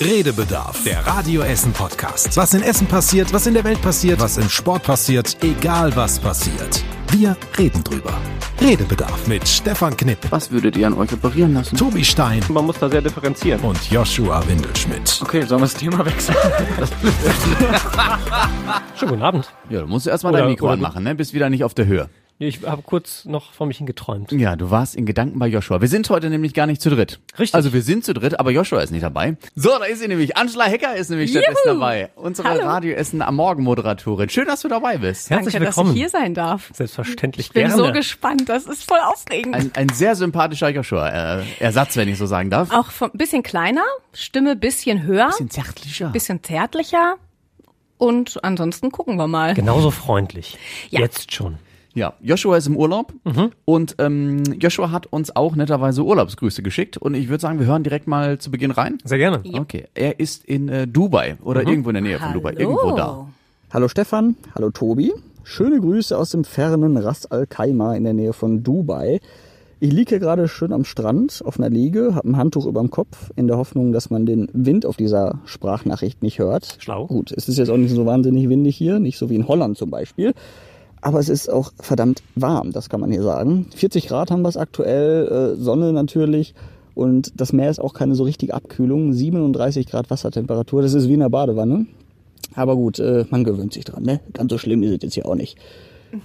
Redebedarf, der Radio Essen Podcast. Was in Essen passiert, was in der Welt passiert, was im Sport passiert, egal was passiert. Wir reden drüber. Redebedarf mit Stefan Knipp, Was würdet ihr an euch operieren lassen? Tobi Stein Man muss da sehr differenzieren. und Joshua Windelschmidt. Okay, sollen wir das Thema wechseln? Schönen guten Abend. ja, du musst erstmal dein Mikro oder- anmachen, ne? Bist wieder nicht auf der Höhe. Ich habe kurz noch vor mich hin geträumt. Ja, du warst in Gedanken bei Joshua. Wir sind heute nämlich gar nicht zu dritt. Richtig. Also wir sind zu dritt, aber Joshua ist nicht dabei. So, da ist sie nämlich. Angela Hecker ist nämlich stattdessen dabei. Unsere Hallo. Radio Essen am Morgen Moderatorin. Schön, dass du dabei bist. Herzlich Danke, dass willkommen. ich hier sein darf. Selbstverständlich Ich bin gerne. so gespannt, das ist voll aufregend. Ein, ein sehr sympathischer Joshua. Äh, Ersatz, wenn ich so sagen darf. Auch ein bisschen kleiner, Stimme bisschen höher, Bisschen zärtlicher. bisschen zärtlicher und ansonsten gucken wir mal. Genauso freundlich. Ja. Jetzt schon. Ja, Joshua ist im Urlaub und ähm, Joshua hat uns auch netterweise Urlaubsgrüße geschickt und ich würde sagen, wir hören direkt mal zu Beginn rein. Sehr gerne. Okay, er ist in äh, Dubai oder irgendwo in der Nähe von Dubai, irgendwo da. Hallo Stefan, hallo Tobi. Schöne Grüße aus dem fernen Ras Al Khaimah in der Nähe von Dubai. Ich liege hier gerade schön am Strand auf einer Liege, habe ein Handtuch über dem Kopf, in der Hoffnung, dass man den Wind auf dieser Sprachnachricht nicht hört. Schlau. Gut, es ist jetzt auch nicht so wahnsinnig windig hier, nicht so wie in Holland zum Beispiel. Aber es ist auch verdammt warm, das kann man hier sagen. 40 Grad haben wir es aktuell, äh, Sonne natürlich. Und das Meer ist auch keine so richtige Abkühlung. 37 Grad Wassertemperatur, das ist wie in der Badewanne. Aber gut, äh, man gewöhnt sich dran, ne? Ganz so schlimm ist es jetzt hier auch nicht.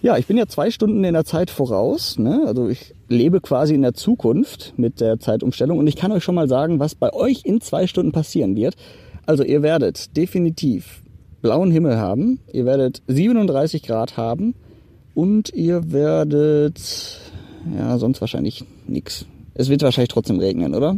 Ja, ich bin ja zwei Stunden in der Zeit voraus, ne? Also ich lebe quasi in der Zukunft mit der Zeitumstellung und ich kann euch schon mal sagen, was bei euch in zwei Stunden passieren wird. Also ihr werdet definitiv blauen Himmel haben, ihr werdet 37 Grad haben und ihr werdet, ja, sonst wahrscheinlich nix. Es wird wahrscheinlich trotzdem regnen, oder?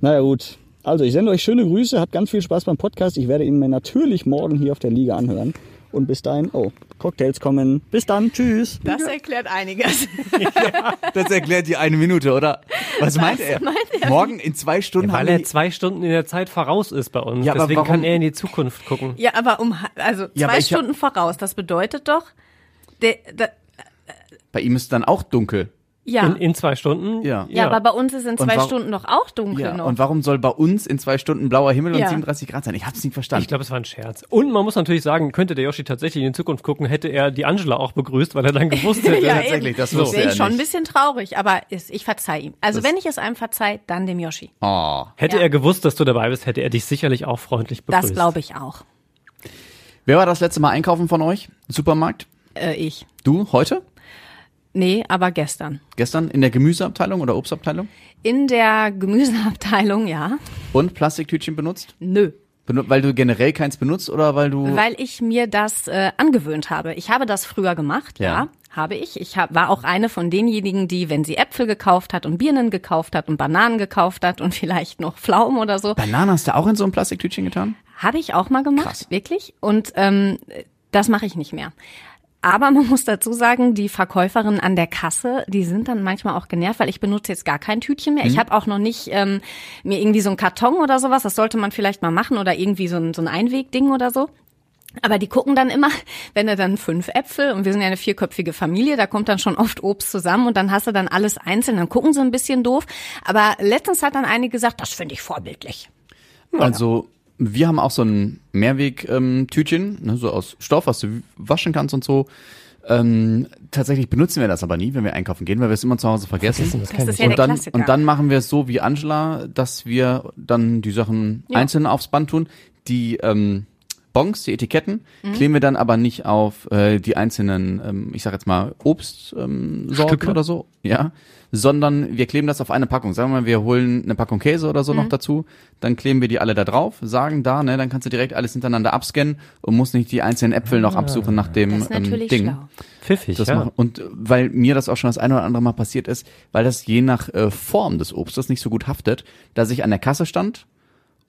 Naja, gut. Also, ich sende euch schöne Grüße, habt ganz viel Spaß beim Podcast. Ich werde ihn mir natürlich morgen hier auf der Liga anhören. Und bis dahin, oh, Cocktails kommen. Bis dann, tschüss. Das erklärt einiges. Das erklärt die eine Minute, oder? Was meint er? meint er? Morgen in zwei Stunden Weil haben er zwei Stunden in der Zeit voraus ist bei uns. Ja, aber Deswegen warum- kann er in die Zukunft gucken. Ja, aber um also Ja, zwei hab- Stunden voraus, das bedeutet doch, der, der, Bei ihm ist dann auch dunkel. ja. In, in zwei Stunden? Ja. ja, aber bei uns ist in Und zwei Stunden doch auch dunkel Ja, noch. und warum soll bei uns in zwei Stunden blauer Himmel und Ja. 37 Grad sein? Ich hab's nicht verstanden. Ich glaube, es war ein Scherz. Und man muss natürlich sagen, könnte der Yoshi tatsächlich in die Zukunft gucken, hätte er die Angela auch begrüßt, weil er dann gewusst hätte. Ja, tatsächlich, eben. das wusste Wäre ich schon ein bisschen traurig, aber ist, ich verzeih ihm. Also wenn ich es einem verzeih, dann dem Yoshi. oh. Hätte Ja. er gewusst, dass du dabei bist, hätte er dich sicherlich auch freundlich begrüßt. Das glaube ich auch. Wer war das letzte Mal einkaufen von euch? Supermarkt? Äh, ich. Du, heute? Nee, aber gestern. Gestern in der Gemüseabteilung oder Obstabteilung? In der Gemüseabteilung, ja. Und Plastiktütchen benutzt? Nö. Weil du generell keins benutzt oder weil du... Weil ich mir das äh, angewöhnt habe. Ich habe das früher gemacht, Ja. ja, habe ich. Ich hab, war auch eine von denjenigen, die, wenn sie Äpfel gekauft hat und Birnen gekauft hat und Bananen gekauft hat und vielleicht noch Pflaumen oder so, Bananen hast du auch in so ein Plastiktütchen getan? habe ich auch mal gemacht, Krass. wirklich. Und ähm, das mache ich nicht mehr. Aber man muss dazu sagen, die Verkäuferinnen an der Kasse, die sind dann manchmal auch genervt, weil ich benutze jetzt gar kein Tütchen mehr. Ich habe auch noch nicht ähm, mir irgendwie so einen Karton oder sowas, das sollte man vielleicht mal machen oder irgendwie so ein, so ein Einwegding oder so. Aber die gucken dann immer, wenn er dann fünf Äpfel und wir sind ja eine vierköpfige Familie, da kommt dann schon oft Obst zusammen und dann hast du dann alles einzeln, dann gucken sie ein bisschen doof. Aber letztens hat dann eine gesagt, das finde ich vorbildlich. Also, wir haben auch so ein Mehrweg-Tütchen, ne, so aus Stoff, was du waschen kannst und so. Ähm, tatsächlich benutzen wir das aber nie, wenn wir einkaufen gehen, weil wir es immer zu Hause vergessen. Das kenn ist ja und dann, Klassiker. und dann machen wir es so wie Angela, dass wir dann die Sachen Ja. einzeln aufs Band tun. Die ähm, Bons, die Etiketten, Mhm. kleben wir dann aber nicht auf äh, die einzelnen, ähm, ich sag jetzt mal, Obstsorten ähm, oder so, ja, sondern wir kleben das auf eine Packung. Sagen wir mal, wir holen eine Packung Käse oder so Mhm. noch dazu, dann kleben wir die alle da drauf, sagen da, ne, dann kannst du direkt alles hintereinander abscannen und musst nicht die einzelnen Äpfel noch absuchen nach dem Das ist ähm, natürlich Ding. schlau. Pfiffig, Das ja. machen. Und äh, weil mir das auch schon das eine oder andere Mal passiert ist, weil das je nach äh, Form des Obstes nicht so gut haftet, dass ich an der Kasse stand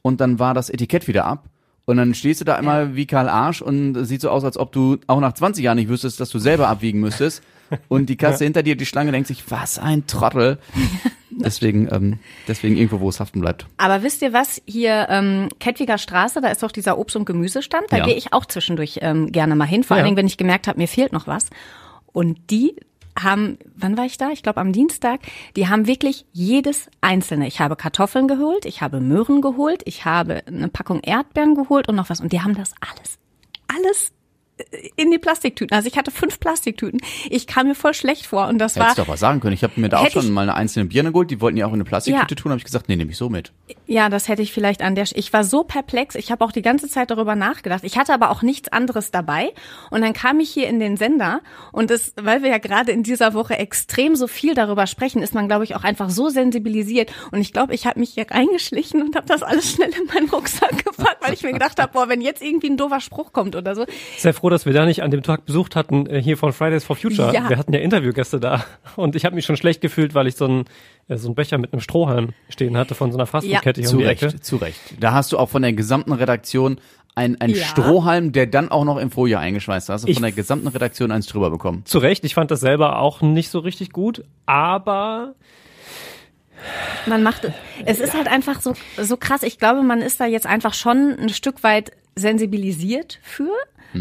und dann war das Etikett wieder ab. Und dann stehst du da einmal wie Karl Arsch und sieht so aus, als ob du auch nach 20 Jahren nicht wüsstest, dass du selber abwiegen müsstest. Und die Kasse hinter dir, die Schlange, denkt sich, was ein Trottel. Deswegen, ähm, deswegen irgendwo, wo es haften bleibt. Aber wisst ihr was? Hier ähm, Kettwiger Straße, da ist doch dieser Obst- und Gemüsestand. Da Ja. gehe ich auch zwischendurch ähm, gerne mal hin. Vor Ja. allen Dingen, wenn ich gemerkt habe, mir fehlt noch was. Und die haben, wann war ich da? Ich glaube am Dienstag. Die haben wirklich jedes einzelne. Ich habe Kartoffeln geholt, ich habe Möhren geholt, ich habe eine Packung Erdbeeren geholt und noch was. Und die haben das alles, alles in die Plastiktüten. Also ich hatte fünf Plastiktüten. Ich kam mir voll schlecht vor und das Hättest war du doch was sagen können. Ich habe mir da auch schon ich- mal eine einzelne Birne geholt. Die wollten ja auch in eine Plastiktüte Ja. tun. habe ich gesagt, nee, nehme ich so mit. Ja, das hätte ich vielleicht an der. Ich war so perplex. Ich habe auch die ganze Zeit darüber nachgedacht. Ich hatte aber auch nichts anderes dabei. Und dann kam ich hier in den Sender und es, weil wir ja gerade in dieser Woche extrem so viel darüber sprechen, ist man, glaube ich, auch einfach so sensibilisiert. Und ich glaube, ich habe mich hier reingeschlichen und habe das alles schnell in meinen Rucksack gepackt, weil ich mir gedacht habe, boah, wenn jetzt irgendwie ein doofer Spruch kommt oder so. Sehr froh, dass wir da nicht an dem Tag besucht hatten, äh, hier von Fridays for Future. Ja. Wir hatten ja Interviewgäste da. Und ich habe mich schon schlecht gefühlt, weil ich so einen, äh, so einen Becher mit einem Strohhalm stehen hatte von so einer Fastfood-Kette hier Zu um die Ecke. Recht, zu Recht. Da hast du auch von der gesamten Redaktion ein, ein Ja. Strohhalm, der dann auch noch in Folie eingeschweißt. Da hast du Ich- von der gesamten Redaktion eins drüber bekommen. Zu Recht, ich fand das selber auch nicht so richtig gut, aber Man macht es ist halt einfach so so krass. Ich glaube, man ist da jetzt einfach schon ein Stück weit sensibilisiert für,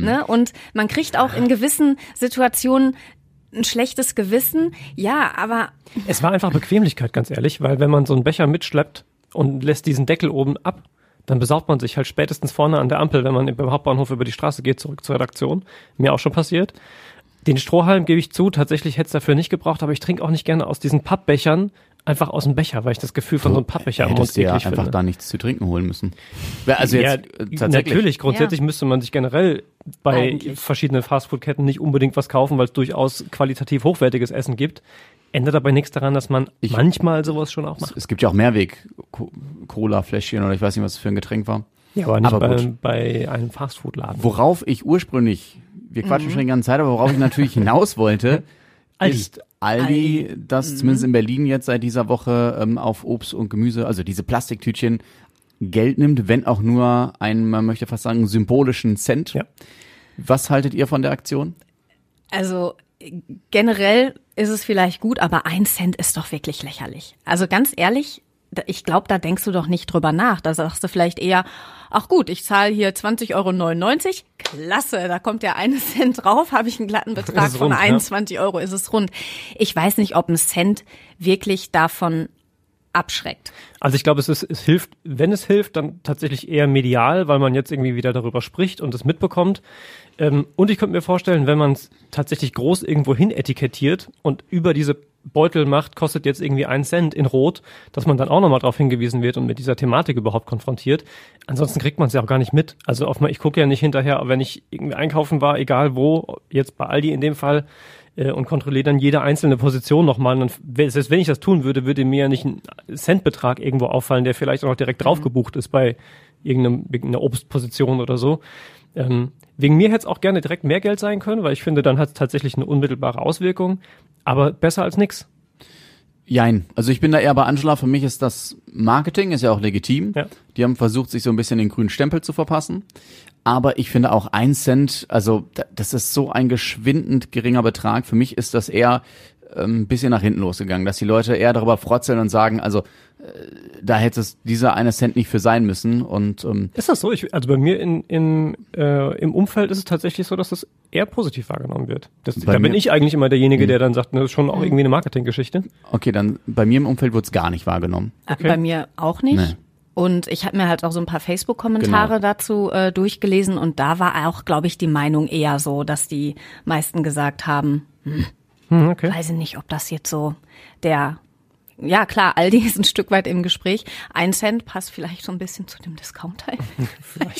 ne? Und man kriegt auch in gewissen Situationen ein schlechtes Gewissen. Ja, aber es war einfach Bequemlichkeit, ganz ehrlich, weil wenn man so einen Becher mitschleppt und lässt diesen Deckel oben ab, dann besaugt man sich halt spätestens vorne an der Ampel, wenn man beim Hauptbahnhof über die Straße geht, zurück zur Redaktion. Mir auch schon passiert. Den Strohhalm gebe ich zu, tatsächlich hätte es dafür nicht gebraucht, aber ich trinke auch nicht gerne aus diesen Pappbechern, einfach aus dem Becher, weil ich das Gefühl von so einem Pappbecher am Mund du ja einfach finde. da nichts zu trinken holen müssen. Ja, Also jetzt ja, tatsächlich. natürlich. Grundsätzlich müsste man sich generell bei Eigentlich. verschiedenen Fastfood-Ketten nicht unbedingt was kaufen, weil es durchaus qualitativ hochwertiges Essen gibt. Ändert aber nichts daran, dass man Ich- manchmal sowas schon auch macht. Es gibt ja auch Mehrweg-Cola-Fläschchen oder ich weiß nicht, was es für ein Getränk war. Ja, aber nicht Aber bei, bei einem Fastfood-Laden. Worauf ich ursprünglich, wir quatschen schon die ganze Zeit, aber worauf ich natürlich hinaus wollte, ist Aldi, das zumindest in Berlin jetzt seit dieser Woche ähm, auf Obst und Gemüse, also diese Plastiktütchen, Geld nimmt, wenn auch nur einen, man möchte fast sagen, symbolischen Cent. Ja. Was haltet ihr von der Aktion? Also generell ist es vielleicht gut, aber ein Cent ist doch wirklich lächerlich. Also ganz ehrlich, ich glaube, da denkst du doch nicht drüber nach. Da sagst du vielleicht eher, ach gut, ich zahle hier 20,99 Euro. Klasse, da kommt ja eine Cent drauf, habe ich einen glatten Betrag Ist von rund, ja. 21 Euro, ist es rund. Ich weiß nicht, ob ein Cent wirklich davon abschreckt. Also ich glaube, es, ist, es hilft, wenn es hilft, dann tatsächlich eher medial, weil man jetzt irgendwie wieder darüber spricht und es mitbekommt. Ähm, und ich könnte mir vorstellen, wenn man es tatsächlich groß irgendwo hin etikettiert und über diese Beutel macht, kostet jetzt irgendwie ein Cent in Rot, dass man dann auch nochmal darauf hingewiesen wird und mit dieser Thematik überhaupt konfrontiert. Ansonsten kriegt man es ja auch gar nicht mit. Also oft mal, ich gucke ja nicht hinterher, wenn ich irgendwie einkaufen war, egal wo, jetzt bei Aldi in dem Fall, äh, und kontrolliere dann jede einzelne Position nochmal. Und dann, selbst wenn ich das tun würde, würde mir ja nicht ein Centbetrag irgendwo auffallen, der vielleicht auch noch direkt drauf gebucht ist bei irgendeinem, irgendeiner Obstposition oder so. Ähm, wegen mir hätte es auch gerne direkt mehr Geld sein können, weil ich finde, dann hat es tatsächlich eine unmittelbare Auswirkung. Aber besser als nix. Jein. Also ich bin da eher bei Angela. Für mich ist das Marketing, ist ja auch legitim. Ja. Die haben versucht, sich so ein bisschen den grünen Stempel zu verpassen. Aber ich finde auch ein Cent, also da- das ist so ein geschwindend geringer Betrag. Für mich ist das eher ein bisschen nach hinten losgegangen, dass die Leute eher darüber frotzeln und sagen, also äh, da hätte es dieser eine Cent nicht für sein müssen. Und ähm, Ist das so? Ich, also bei mir in, in, äh, im Umfeld ist es tatsächlich so, dass das eher positiv wahrgenommen wird. Das, da bin ich eigentlich immer derjenige, der dann sagt, ne, das ist schon auch irgendwie eine Marketinggeschichte. okay, dann bei mir im Umfeld wurde es gar nicht wahrgenommen. Okay. Bei mir auch nicht. Nee. Und ich habe mir halt auch so ein paar Facebook-Kommentare Genau. dazu äh, durchgelesen und da war auch, glaube ich, die Meinung eher so, dass die meisten gesagt haben, Hm, okay. weiß ich nicht, ob das jetzt so der ja klar, Aldi ist ein Stück weit im Gespräch. Ein Cent passt vielleicht so ein bisschen zu dem Discounter.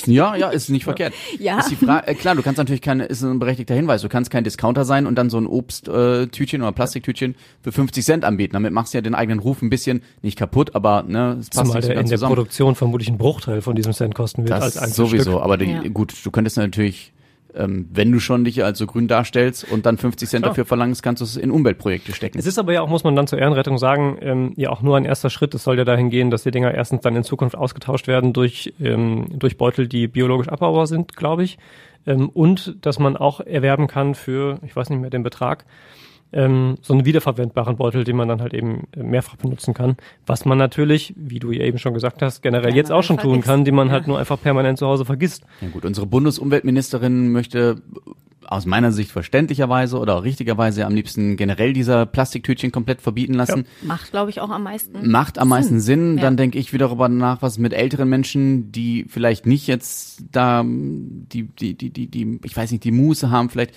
Ja, ja, ist nicht verkehrt. Ja. Ist die Frage, äh, klar, du kannst natürlich keine, ist ein berechtigter Hinweis, du kannst kein Discounter sein und dann so ein Obsttütchen äh, oder Plastiktütchen für 50 Cent anbieten. Damit machst du ja den eigenen Ruf ein bisschen nicht kaputt, aber ne, es passt Zumal nicht so der in ganz der zusammen. Produktion vermutlich ein Bruchteil von diesem Cent kosten wird als Das Einzelstück. sowieso, aber die, Ja. gut, du könntest natürlich, ähm, wenn du schon dich als so grün darstellst und dann 50 Cent Klar. dafür verlangst, kannst du es in Umweltprojekte stecken. Es ist aber ja auch, muss man dann zur Ehrenrettung sagen, ähm, ja auch nur ein erster Schritt. Es soll ja dahin gehen, dass die Dinger erstens dann in Zukunft ausgetauscht werden durch, ähm, durch Beutel, die biologisch abbaubar sind, glaube ich. Ähm, und dass man auch erwerben kann für, ich weiß nicht mehr den Betrag, ähm, so einen wiederverwendbaren Beutel, den man dann halt eben äh, mehrfach benutzen kann. Was man natürlich, wie du ja eben schon gesagt hast, generell Ja, jetzt auch schon tun kann, die man Ja. halt nur einfach permanent zu Hause vergisst. Ja gut, unsere Bundesumweltministerin möchte aus meiner Sicht verständlicherweise oder auch richtigerweise am liebsten generell dieser Plastiktütchen komplett verbieten lassen. Macht, glaube ich, auch am meisten. Macht am meisten Sinn. Ja. Dann denke ich wieder darüber nach, was mit älteren Menschen, die vielleicht nicht jetzt da die, die, die, die, die, ich weiß nicht, die Muße haben, vielleicht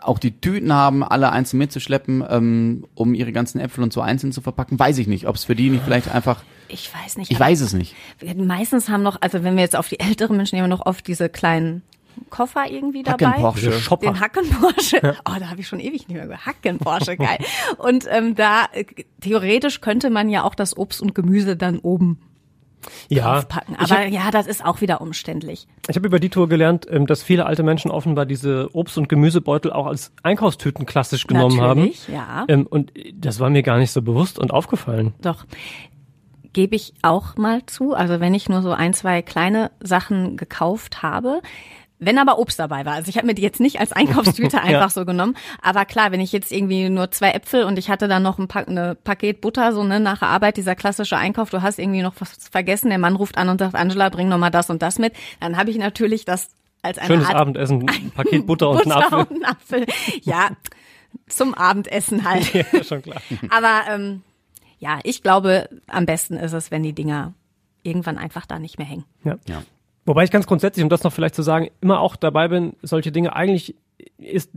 auch die Tüten haben, alle einzeln mitzuschleppen, ähm, um ihre ganzen Äpfel und so einzeln zu verpacken. Weiß ich nicht, ob es für die nicht vielleicht einfach, Ich weiß nicht. ich weiß es nicht. Meistens haben noch, also wenn wir jetzt auf die älteren Menschen nehmen, noch oft diese kleinen Koffer irgendwie dabei. Hackenporsche. Diese Shopper. Den Hacken-Porsche. Oh, da habe ich schon ewig nicht mehr gehört. Hacken-Porsche, geil. Und ähm, da, äh, theoretisch könnte man ja auch das Obst und Gemüse dann oben Ja, draufpacken. Aber hab- ja, das ist auch wieder umständlich. Ich habe über die Tour gelernt, ähm, dass viele alte Menschen offenbar diese Obst- und Gemüsebeutel auch als Einkaufstüten klassisch genommen Natürlich, haben. ja. Ähm, und das war mir gar nicht so bewusst und aufgefallen. Doch. Gebe ich auch mal zu. Also wenn ich nur so ein, zwei kleine Sachen gekauft habe, wenn aber Obst dabei war. Also ich habe mir die jetzt nicht als Einkaufstüte einfach so genommen. Aber klar, wenn ich jetzt irgendwie nur zwei Äpfel und ich hatte dann noch ein, pa eine Paket Butter, so ne, nach der Arbeit, dieser klassische Einkauf, du hast irgendwie noch was vergessen, der Mann ruft an und sagt, Angela, bring noch mal das und das mit. Dann habe ich natürlich das als eine Schönes Art Abendessen, ein Paket Butter und ein Apfel. und einen Apfel. Ja, zum Abendessen halt. Ja, schon klar. Aber ähm, ja, ich glaube, am besten ist es, wenn die Dinger irgendwann einfach da nicht mehr hängen. Ja. Ja. Wobei ich ganz grundsätzlich, um das noch vielleicht zu sagen, immer auch dabei bin, solche Dinge eigentlich ist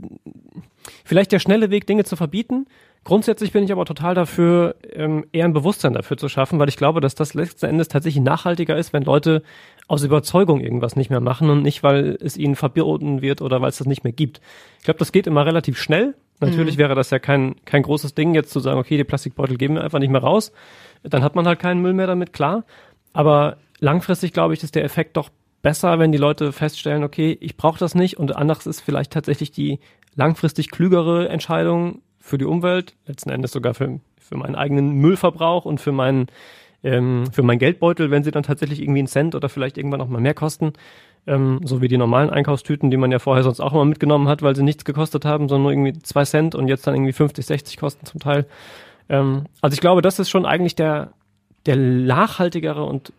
vielleicht der schnelle Weg, Dinge zu verbieten. Grundsätzlich bin ich aber total dafür, ähm, eher ein Bewusstsein dafür zu schaffen, weil ich glaube, dass das letzten Endes tatsächlich nachhaltiger ist, wenn Leute aus Überzeugung irgendwas nicht mehr machen und nicht, weil es ihnen verboten wird oder weil es das nicht mehr gibt. Ich glaube, das geht immer relativ schnell. Natürlich wäre das ja kein, kein großes Ding, jetzt zu sagen, okay, die Plastikbeutel geben wir einfach nicht mehr raus. Dann hat man halt keinen Müll mehr damit, klar. Aber langfristig glaube ich, ist der Effekt doch besser, wenn die Leute feststellen, okay, ich brauche das nicht und anderes ist vielleicht tatsächlich die langfristig klügere Entscheidung für die Umwelt, letzten Endes sogar für, für meinen eigenen Müllverbrauch und für meinen ähm, für meinen Geldbeutel, wenn sie dann tatsächlich irgendwie einen Cent oder vielleicht irgendwann noch mal mehr kosten, ähm, so wie die normalen Einkaufstüten, die man ja vorher sonst auch immer mitgenommen hat, weil sie nichts gekostet haben, sondern nur irgendwie zwei Cent und jetzt dann irgendwie 50, 60 kosten zum Teil. Ähm, also ich glaube, das ist schon eigentlich der, der nachhaltigere und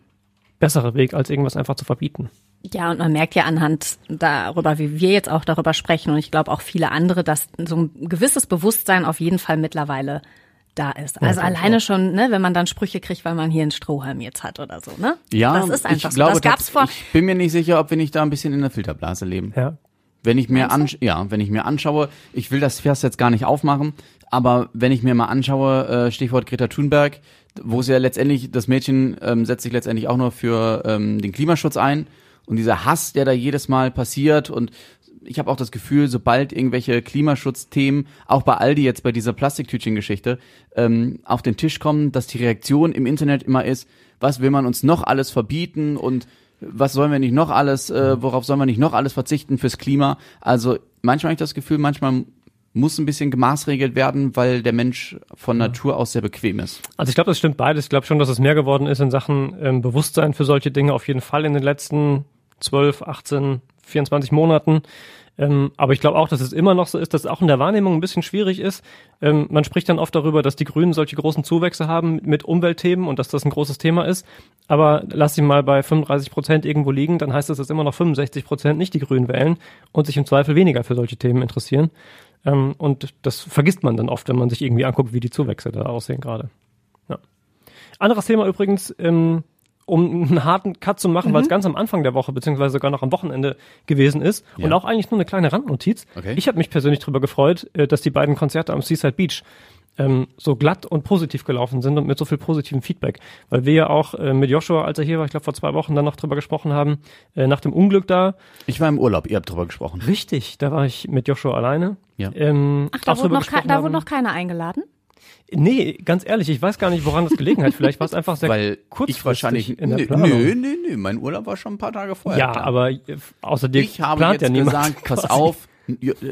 bessere Weg, als irgendwas einfach zu verbieten. Ja, und man merkt ja anhand darüber, wie wir jetzt auch darüber sprechen und ich glaube auch viele andere, dass so ein gewisses Bewusstsein auf jeden Fall mittlerweile da ist. Also ich alleine schon, ne, wenn man dann Sprüche kriegt, weil man hier einen Strohhalm jetzt hat oder so, ne? Ja, das ist einfach ich so. glaube, das gab's vor. ich bin mir nicht sicher, ob wir nicht da ein bisschen in der Filterblase leben. Ja. Wenn ich mir ansch ja, wenn ich mir anschaue, ich will das Fass jetzt gar nicht aufmachen, aber wenn ich mir mal anschaue, äh, Stichwort Greta Thunberg, wo es ja letztendlich, das Mädchen ähm, setzt sich letztendlich auch nur für ähm, den Klimaschutz ein. Und dieser Hass, der da jedes Mal passiert. Und ich habe auch das Gefühl, sobald irgendwelche Klimaschutzthemen, auch bei Aldi jetzt bei dieser Plastiktütchen-Geschichte, ähm, auf den Tisch kommen, dass die Reaktion im Internet immer ist, was will man uns noch alles verbieten? Und was sollen wir nicht noch alles, äh, worauf sollen wir nicht noch alles verzichten fürs Klima? Also manchmal habe ich das Gefühl, manchmal muss ein bisschen gemaßregelt werden, weil der Mensch von Natur aus sehr bequem ist. Also ich glaube, das stimmt beides. Ich glaube schon, dass es mehr geworden ist in Sachen ähm, Bewusstsein für solche Dinge auf jeden Fall in den letzten 12, 18, 24 Monaten. Ähm, aber ich glaube auch, dass es immer noch so ist, dass es auch in der Wahrnehmung ein bisschen schwierig ist. Ähm, man spricht dann oft darüber, dass die Grünen solche großen Zuwächse haben mit Umweltthemen und dass das ein großes Thema ist. Aber lass sie mal bei 35 Prozent irgendwo liegen, dann heißt das, dass immer noch 65 Prozent nicht die Grünen wählen und sich im Zweifel weniger für solche Themen interessieren. Ähm, und das vergisst man dann oft, wenn man sich irgendwie anguckt, wie die Zuwächse da aussehen gerade. Ja. Anderes Thema übrigens, ähm, um einen harten Cut zu machen, weil es ganz am Anfang der Woche, beziehungsweise sogar noch am Wochenende gewesen ist. Ja. Und auch eigentlich nur eine kleine Randnotiz. Okay. Ich habe mich persönlich darüber gefreut, äh, dass die beiden Konzerte am Seaside Beach ähm, so glatt und positiv gelaufen sind und mit so viel positivem Feedback. Weil wir ja auch äh, mit Joshua, als er hier war, ich glaube vor zwei Wochen, dann noch drüber gesprochen haben, äh, nach dem Unglück da. Ich war im Urlaub, ihr habt drüber gesprochen. Richtig, da war ich mit Joshua alleine. Ja. Ähm, Ach, da wurde, noch, ke- da wurde noch keiner eingeladen? Nee, ganz ehrlich, ich weiß gar nicht, woran das gelegen hat. Vielleicht war es einfach sehr Weil kurzfristig ich wahrscheinlich, in der nö, Planung. nö, nö, nö, mein Urlaub war schon ein paar Tage vorher. Ja, klar. aber äh, außer dir ich habe plant jetzt ja niemand. gesagt, pass quasi. auf,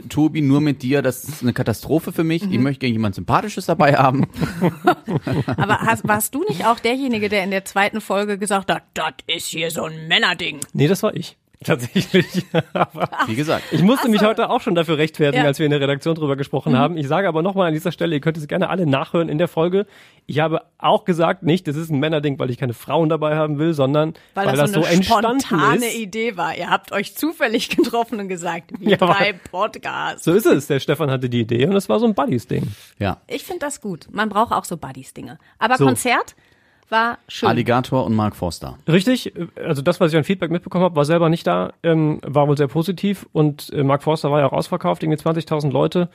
Tobi, nur mit dir, das ist eine Katastrophe für mich. Ich möchte gerne jemand Sympathisches dabei haben. Aber hast, warst du nicht auch derjenige, der in der zweiten Folge gesagt hat, das ist hier so ein Männerding? Nee, das war ich. Tatsächlich. aber Wie gesagt. ich musste mich heute auch schon dafür rechtfertigen, Ja. als wir in der Redaktion drüber gesprochen haben. Ich sage aber nochmal an dieser Stelle, ihr könnt es gerne alle nachhören in der Folge. Ich habe auch gesagt, nicht, das ist ein Männerding, weil ich keine Frauen dabei haben will, sondern weil, Weil, das, so eine entstanden spontane ist. Idee war. Ihr habt euch zufällig getroffen und gesagt, wir Ja, drei Podcasts. So ist es. Der Stefan hatte die Idee und es war so ein Buddies-Ding. Ja. Ich finde das gut. Man braucht auch so Buddies-Dinge. Aber So. Konzert war schön. Alligator und Mark Forster. Richtig, also das, was ich an Feedback mitbekommen habe, war selber nicht da, ähm, war wohl sehr positiv und äh, Mark Forster war ja auch ausverkauft, irgendwie 20.000 Leute.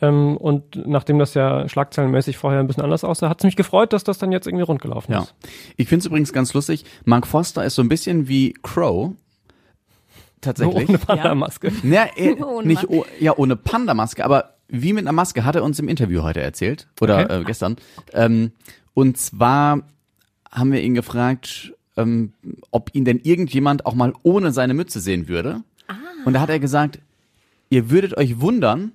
Ähm, und nachdem das ja schlagzeilenmäßig vorher ein bisschen anders aussah, hat es mich gefreut, dass das dann jetzt irgendwie rund gelaufen Ja. ist. Ich finde es übrigens ganz lustig. Mark Forster ist so ein bisschen wie Crow. Tatsächlich. Ohne Panda-Maske. Ja, eh, Ohne nicht oh, ja ohne Panda-Maske, aber wie mit einer Maske hat er uns im Interview heute erzählt oder Okay. äh, gestern. Ähm, und zwar haben wir ihn gefragt, ähm, ob ihn denn irgendjemand auch mal ohne seine Mütze sehen würde. Und da hat er gesagt, ihr würdet euch wundern,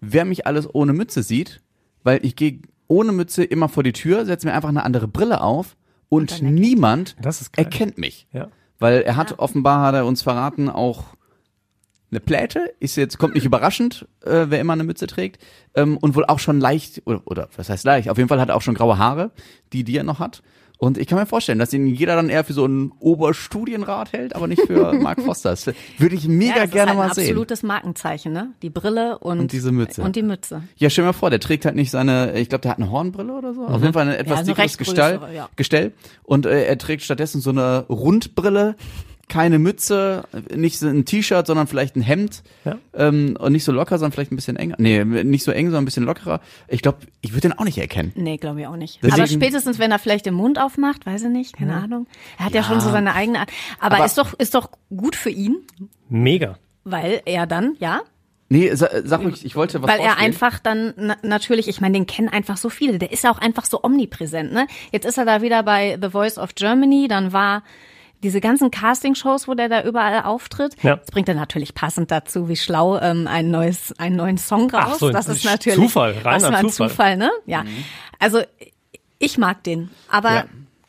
wer mich alles ohne Mütze sieht, weil ich gehe ohne Mütze immer vor die Tür, setze mir einfach eine andere Brille auf und niemand Das ist geil. erkennt mich. Ja. Weil er hat offenbar, hat er uns verraten, auch eine Pläte, ist jetzt, kommt nicht überraschend, äh, wer immer eine Mütze trägt, ähm, und wohl auch schon leicht, oder, oder was heißt leicht, auf jeden Fall hat er auch schon graue Haare, die die er noch hat. Und ich kann mir vorstellen, dass ihn jeder dann eher für so einen Oberstudienrat hält, aber nicht für Mark Foster. Das würde ich mega ja, das gerne ist halt mal ein sehen. absolutes Markenzeichen, ne? Die Brille und, Und diese Mütze. Und die Mütze. Ja, stell dir mal vor, der trägt halt nicht seine, ich glaube, der hat eine Hornbrille oder so. Auf jeden Fall ein etwas Ja, dickeres Gestell, ja. Gestell. Und äh, er trägt stattdessen so eine Rundbrille, keine Mütze, nicht so ein T-Shirt, sondern vielleicht ein Hemd. Ja. Ähm, und nicht so locker, sondern vielleicht ein bisschen enger. Nee, nicht so eng, sondern ein bisschen lockerer. Ich glaube, ich würde den auch nicht erkennen. Nee, glaube ich auch nicht. Deswegen- aber spätestens, wenn er vielleicht den Mund aufmacht, weiß ich nicht, keine Ahnung. Er hat ja. schon so seine eigene Art. Aber, Aber- ist doch, ist doch gut für ihn, Mega. weil er dann, ja, Nee, sa sag ruhig, ich wollte was weil er einfach dann na natürlich, ich meine, den kennen einfach so viele. Der ist ja auch einfach so omnipräsent, ne? Jetzt ist er da wieder bei The Voice of Germany, dann war diese ganzen Castingshows, wo der da überall auftritt. Ja. Jetzt bringt er natürlich passend dazu, wie schlau, ähm, ein neues, einen neuen Song raus. Ach so, das das ist natürlich Zufall, reiner das war ein Zufall. Zufall, ne? Ja. Also ich mag den, aber Ja.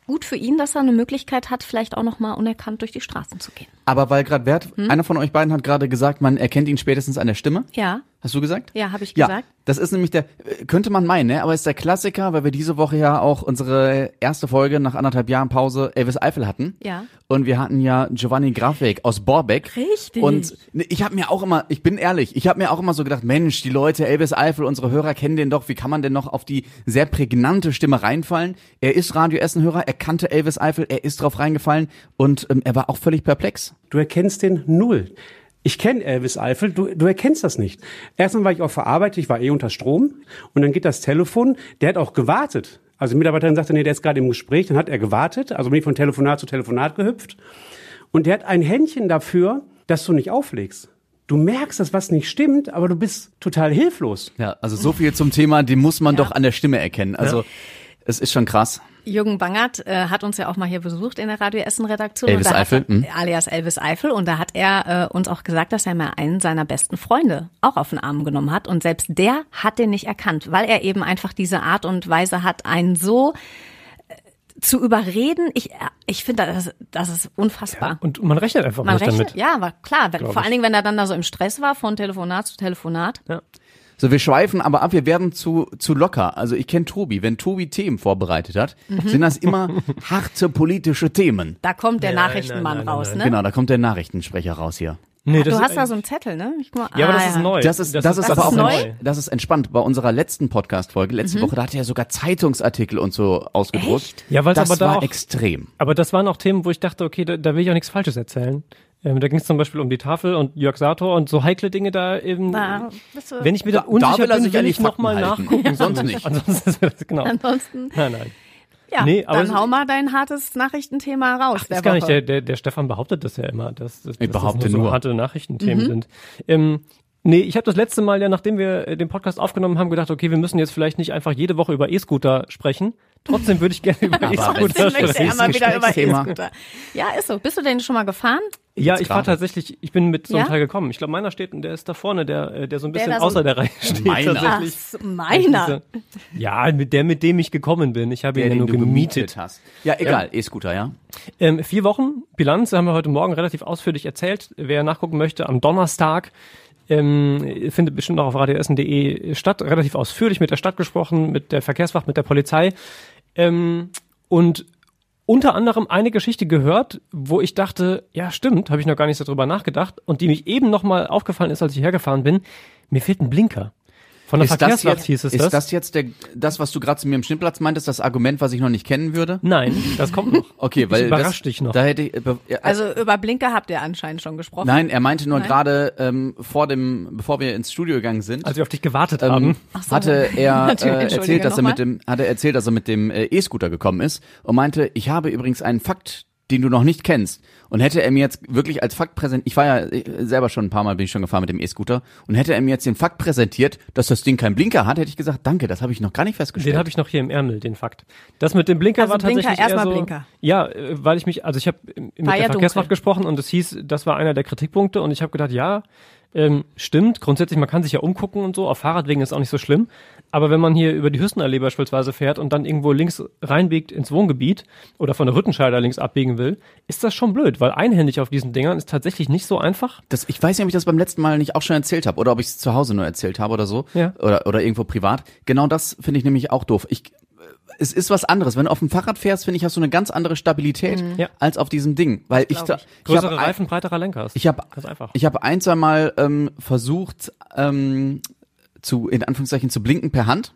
gut für ihn, dass er eine Möglichkeit hat, vielleicht auch noch mal unerkannt durch die Straßen zu gehen. Aber weil gerade Bert, Hm? einer von euch beiden hat gerade gesagt, man erkennt ihn spätestens an der Stimme. Ja. Hast du gesagt? Ja, habe ich Ja, gesagt. das ist nämlich der, äh, könnte man meinen, ne? aber ist der Klassiker, weil wir diese Woche ja auch unsere erste Folge nach anderthalb Jahren Pause Elvis Eifel hatten. Ja. Und wir hatten ja Giovanni Grafweg aus Borbeck. Richtig. Und ne, ich habe mir auch immer, ich bin ehrlich, ich habe mir auch immer so gedacht, Mensch, die Leute, Elvis Eifel, unsere Hörer kennen den doch, wie kann man denn noch auf die sehr prägnante Stimme reinfallen? Er ist Radio Essen-Hörer, er kannte Elvis Eifel, er ist drauf reingefallen und ähm, er war auch völlig perplex. Du erkennst den null. Ich kenne Elvis Eifel, du, du erkennst das nicht. Erstmal war ich auf Verarbeitung, ich war eh unter Strom und dann geht das Telefon, der hat auch gewartet. Also die Mitarbeiterin sagte, nee, der ist gerade im Gespräch, dann hat er gewartet, also bin ich von Telefonat zu Telefonat gehüpft und der hat ein Händchen dafür, dass du nicht auflegst. Du merkst, dass was nicht stimmt, aber du bist total hilflos. Ja, also so viel zum Thema, den muss man doch an der Stimme erkennen. Also es ist schon krass. Jürgen Bangert äh, hat uns ja auch mal hier besucht in der Radio Essen Redaktion. Elvis und da Eifel, Hat er, hm. Alias Elvis Eifel. Und da hat er äh, uns auch gesagt, dass er mal einen seiner besten Freunde auch auf den Arm genommen hat. Und selbst der hat den nicht erkannt, weil er eben einfach diese Art und Weise hat, einen so äh, zu überreden. Ich, äh, ich finde, das, das ist unfassbar. Und man rechnet einfach Man nicht rechnet, damit. ja, aber klar, vor ich. allen Dingen, wenn er dann da so im Stress war, von Telefonat zu Telefonat. Ja. So, wir schweifen aber ab, wir werden zu, zu locker. Also ich kenne Tobi. Wenn Tobi Themen vorbereitet hat, sind das immer harte politische Themen. Da kommt der Nein, Nachrichtenmann nein, nein, nein, raus, nein. ne? Genau, da kommt der Nachrichtensprecher raus hier. Nee, du das hast ist da so einen Zettel, ne? Ich guck mal, Ja, aber ah, das ist neu. Das ist, das, ist aber das auch ist neu? ents- das ist entspannt. Bei unserer letzten Podcast-Folge, letzte Woche, da hat er ja sogar Zeitungsartikel und so ausgedruckt. Echt? Ja, weil's das aber da war auch- extrem. Aber das waren auch Themen, wo ich dachte, okay, da, da will ich auch nichts Falsches erzählen. Ähm, da ging es zum Beispiel um die Tafel und Jörg Sator und so heikle Dinge da eben. Da du- wenn ich mir da, Da- da unsicher er bin, will ich nochmal nachgucken. Sonst nicht. Ansonsten genau. Ansonsten, Nein, nein. ja, Nee, aber dann hau mal dein hartes Nachrichtenthema raus. Ach, der ist gar nicht, Woche. der, der, der Stefan behauptet das ja immer, dass, dass, dass behaupte das nur so nur. harte Nachrichtenthemen sind. Ähm, nee, ich habe das letzte Mal ja, nachdem wir äh, den Podcast aufgenommen haben, gedacht, okay, wir müssen jetzt vielleicht nicht einfach jede Woche über E-Scooter sprechen. Trotzdem würde ich gerne über E-Scooter möchte er immer wieder über. E-Scooter. Ja, ist so. Bist du denn schon mal gefahren? Ja, ich war gerade. tatsächlich, ich bin mit so einem Ja? Teil gekommen. Ich glaube, meiner steht und der ist da vorne, der, äh, der so ein bisschen so- außer der Reihe steht. Meiner. Tatsächlich. Ach, meiner. Ja, mit der, mit dem ich gekommen bin. Ich habe ihn ja nur gemietet. hast. Ja, egal, E-Scooter, ja. Ähm, vier Wochen Bilanz haben wir heute Morgen relativ ausführlich erzählt. Wer nachgucken möchte, am Donnerstag ähm, findet bestimmt noch auf radioessen.de statt. Relativ ausführlich mit der Stadt gesprochen, mit der Verkehrswacht, mit der Polizei. Ähm, und unter anderem eine Geschichte gehört, wo ich dachte, ja stimmt, habe ich noch gar nicht so drüber nachgedacht und die mich eben nochmal aufgefallen ist, als ich hergefahren bin. Mir fehlt ein Blinker. Von der Ist das, Verkehrswacht jetzt, hieß es ist das. das jetzt der, das, was du gerade zu mir im Schnittplatz meintest, das Argument, was ich noch nicht kennen würde? Nein, das kommt noch. Okay, weil ich überrasch das, dich noch. Da hätte ich, äh, ja, Also über Blinker habt ihr anscheinend schon gesprochen. nein, er meinte nur gerade ähm, vor dem, bevor wir ins Studio gegangen sind. als wir auf dich gewartet ähm, haben. So. hatte er äh, erzählt, dass er mit dem, hat er erzählt, dass er mit dem äh, E-Scooter gekommen ist und meinte, ich habe übrigens einen Fakt, den du noch nicht kennst. Und hätte er mir jetzt wirklich als Fakt präsentiert, ich war ja äh, selber schon ein paar Mal bin ich schon gefahren mit dem E-Scooter und hätte er mir jetzt den Fakt präsentiert, dass das Ding keinen Blinker hat, hätte ich gesagt, danke, das habe ich noch gar nicht festgestellt. Den habe ich noch hier im Ärmel, den Fakt. Das mit dem Blinker Also war Blinker, tatsächlich erstmal eher so, Blinker. Ja, äh, weil ich mich, also ich habe mit War der ja Verkehrswacht gesprochen und es hieß, das war einer der Kritikpunkte und ich habe gedacht, ja, ähm, stimmt, grundsätzlich, man kann sich ja umgucken und so, auf Fahrradwegen ist auch nicht so schlimm, aber wenn man hier über die Hüstenallee beispielsweise fährt und dann irgendwo links reinbiegt ins Wohngebiet oder von der Rüttenscheider links abbiegen will, ist das schon blöd, weil einhändig auf diesen Dingern ist tatsächlich nicht so einfach. Das, ich weiß nicht, ob ich das beim letzten Mal nicht auch schon erzählt habe oder ob ich es zu Hause nur erzählt habe oder so. Ja. Oder, oder irgendwo privat. Genau das finde ich nämlich auch doof. Ich, es ist was anderes. Wenn du auf dem Fahrrad fährst, finde ich, hast du eine ganz andere Stabilität Ja. als auf diesem Ding. Weil ich, ich. ich Größere hab ein- Reifen, breiterer Lenker. ist Ich habe ich habe ein, zwei Mal ähm, versucht, ähm, zu, in Anführungszeichen, zu blinken per Hand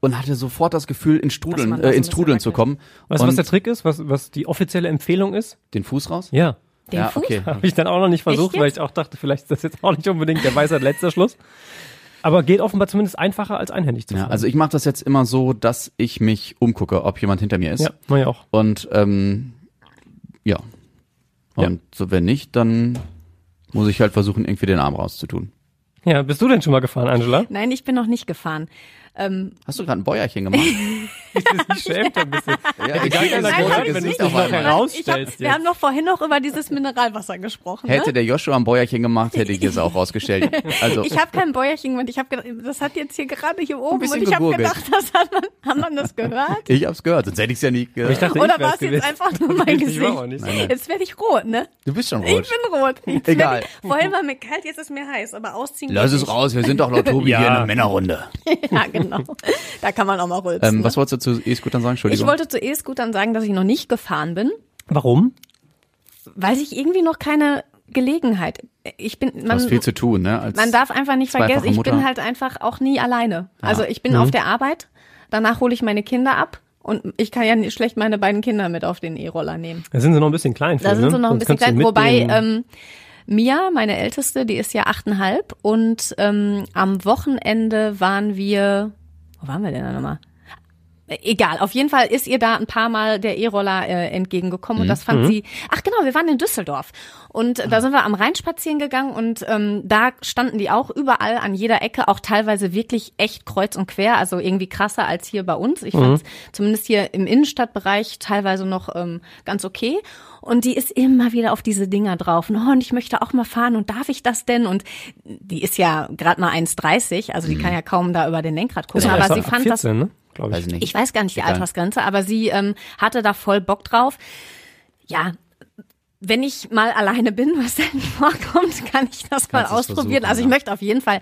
und hatte sofort das Gefühl, in Strudeln, äh, ins bisschen Trudeln zu kommen. Weißt du, was der Trick ist? Was, was die offizielle Empfehlung ist? Den Fuß raus? Ja. Den ja, Fuß? okay. Habe ich dann auch noch nicht versucht, weil ich auch dachte, vielleicht ist das jetzt auch nicht unbedingt der Weisheit letzter Schluss. Aber geht offenbar zumindest einfacher als einhändig zu Ja, fahren. also ich mache das jetzt immer so, dass ich mich umgucke, ob jemand hinter mir ist. ja, mach ich auch. Und ähm, ja. Und so wenn nicht, dann muss ich halt versuchen, irgendwie den Arm rauszutun. Ja, bist du denn schon mal gefahren, Angela? Nein, ich bin noch nicht gefahren. Ähm, Hast du gerade ein Bäuerchen gemacht? Ich schämt ein bisschen. ja, Hätte gar keiner Nein, gehört, ich wenn du nicht. es noch Ich hab- herausstellst wir haben doch vorhin noch über dieses Mineralwasser gesprochen. Hätte ne? der Joshua ein Bäuerchen gemacht, hätte ich es auch rausgestellt. Also Ich habe kein Bäuerchen gemacht. Ich habe gedacht, das hat jetzt hier gerade hier oben und ich habe gedacht, das hat man, hat man das gehört? ich hab's gehört, sonst hätte ich es ja nie Ich gehört. dachte, Oder ich war es jetzt einfach nur mein Ich war auch Gesicht? nicht. Jetzt werde ich rot, ne? Du bist schon Ich rot. bin rot. Jetzt Egal. Ich, vorhin war mir kalt, jetzt ist mir heiß, aber ausziehen Lass es raus, wir sind doch laut Tobi Ja. hier in einer Männerrunde. nicht. Ja, genau. Da kann man auch mal rülpsen. Ähm, ne? was wolltest du zu E-Scootern sagen? Entschuldigung. Ich wollte zu E-Scootern sagen, dass ich noch nicht gefahren bin, Warum? weil ich irgendwie noch keine Gelegenheit. Ich bin, du man, hast viel zu tun, ne? Als man darf einfach nicht vergessen, ich bin halt einfach auch nie alleine. Also ich bin auf der Arbeit, danach hole ich meine Kinder ab und ich kann ja nicht schlecht meine beiden Kinder mit auf den E-Roller nehmen. Da sind sie noch ein bisschen klein für, Da sind ne? sie noch ein bisschen du klein, wobei ähm, Mia, meine Älteste, die ist ja achteinhalb und ähm, am Wochenende waren wir, wo waren wir denn da nochmal? Äh, Egal, auf jeden Fall ist ihr da ein paar Mal der E-Roller äh, entgegengekommen und das fand sie. Ach genau, wir waren in Düsseldorf und da sind wir am Rhein spazieren gegangen und ähm, da standen die auch überall an jeder Ecke, auch teilweise wirklich echt kreuz und quer, also irgendwie krasser als hier bei uns. Ich fand zumindest hier im Innenstadtbereich teilweise noch ähm, ganz okay. Und die ist immer wieder auf diese Dinger drauf. Und, oh, und ich möchte auch mal fahren und darf ich das denn? Und die ist ja gerade mal 1,30, also die kann ja kaum da über den Lenkrad gucken. Aber sie fand das 14, ne? Glaube ich. Weiß ich nicht. ich weiß gar nicht die Egal. Altersgrenze, aber sie ähm, hatte da voll Bock drauf. Ja, wenn ich mal alleine bin, was denn vorkommt, kann ich das mal Kannst ausprobieren. also ich ja. möchte auf jeden Fall,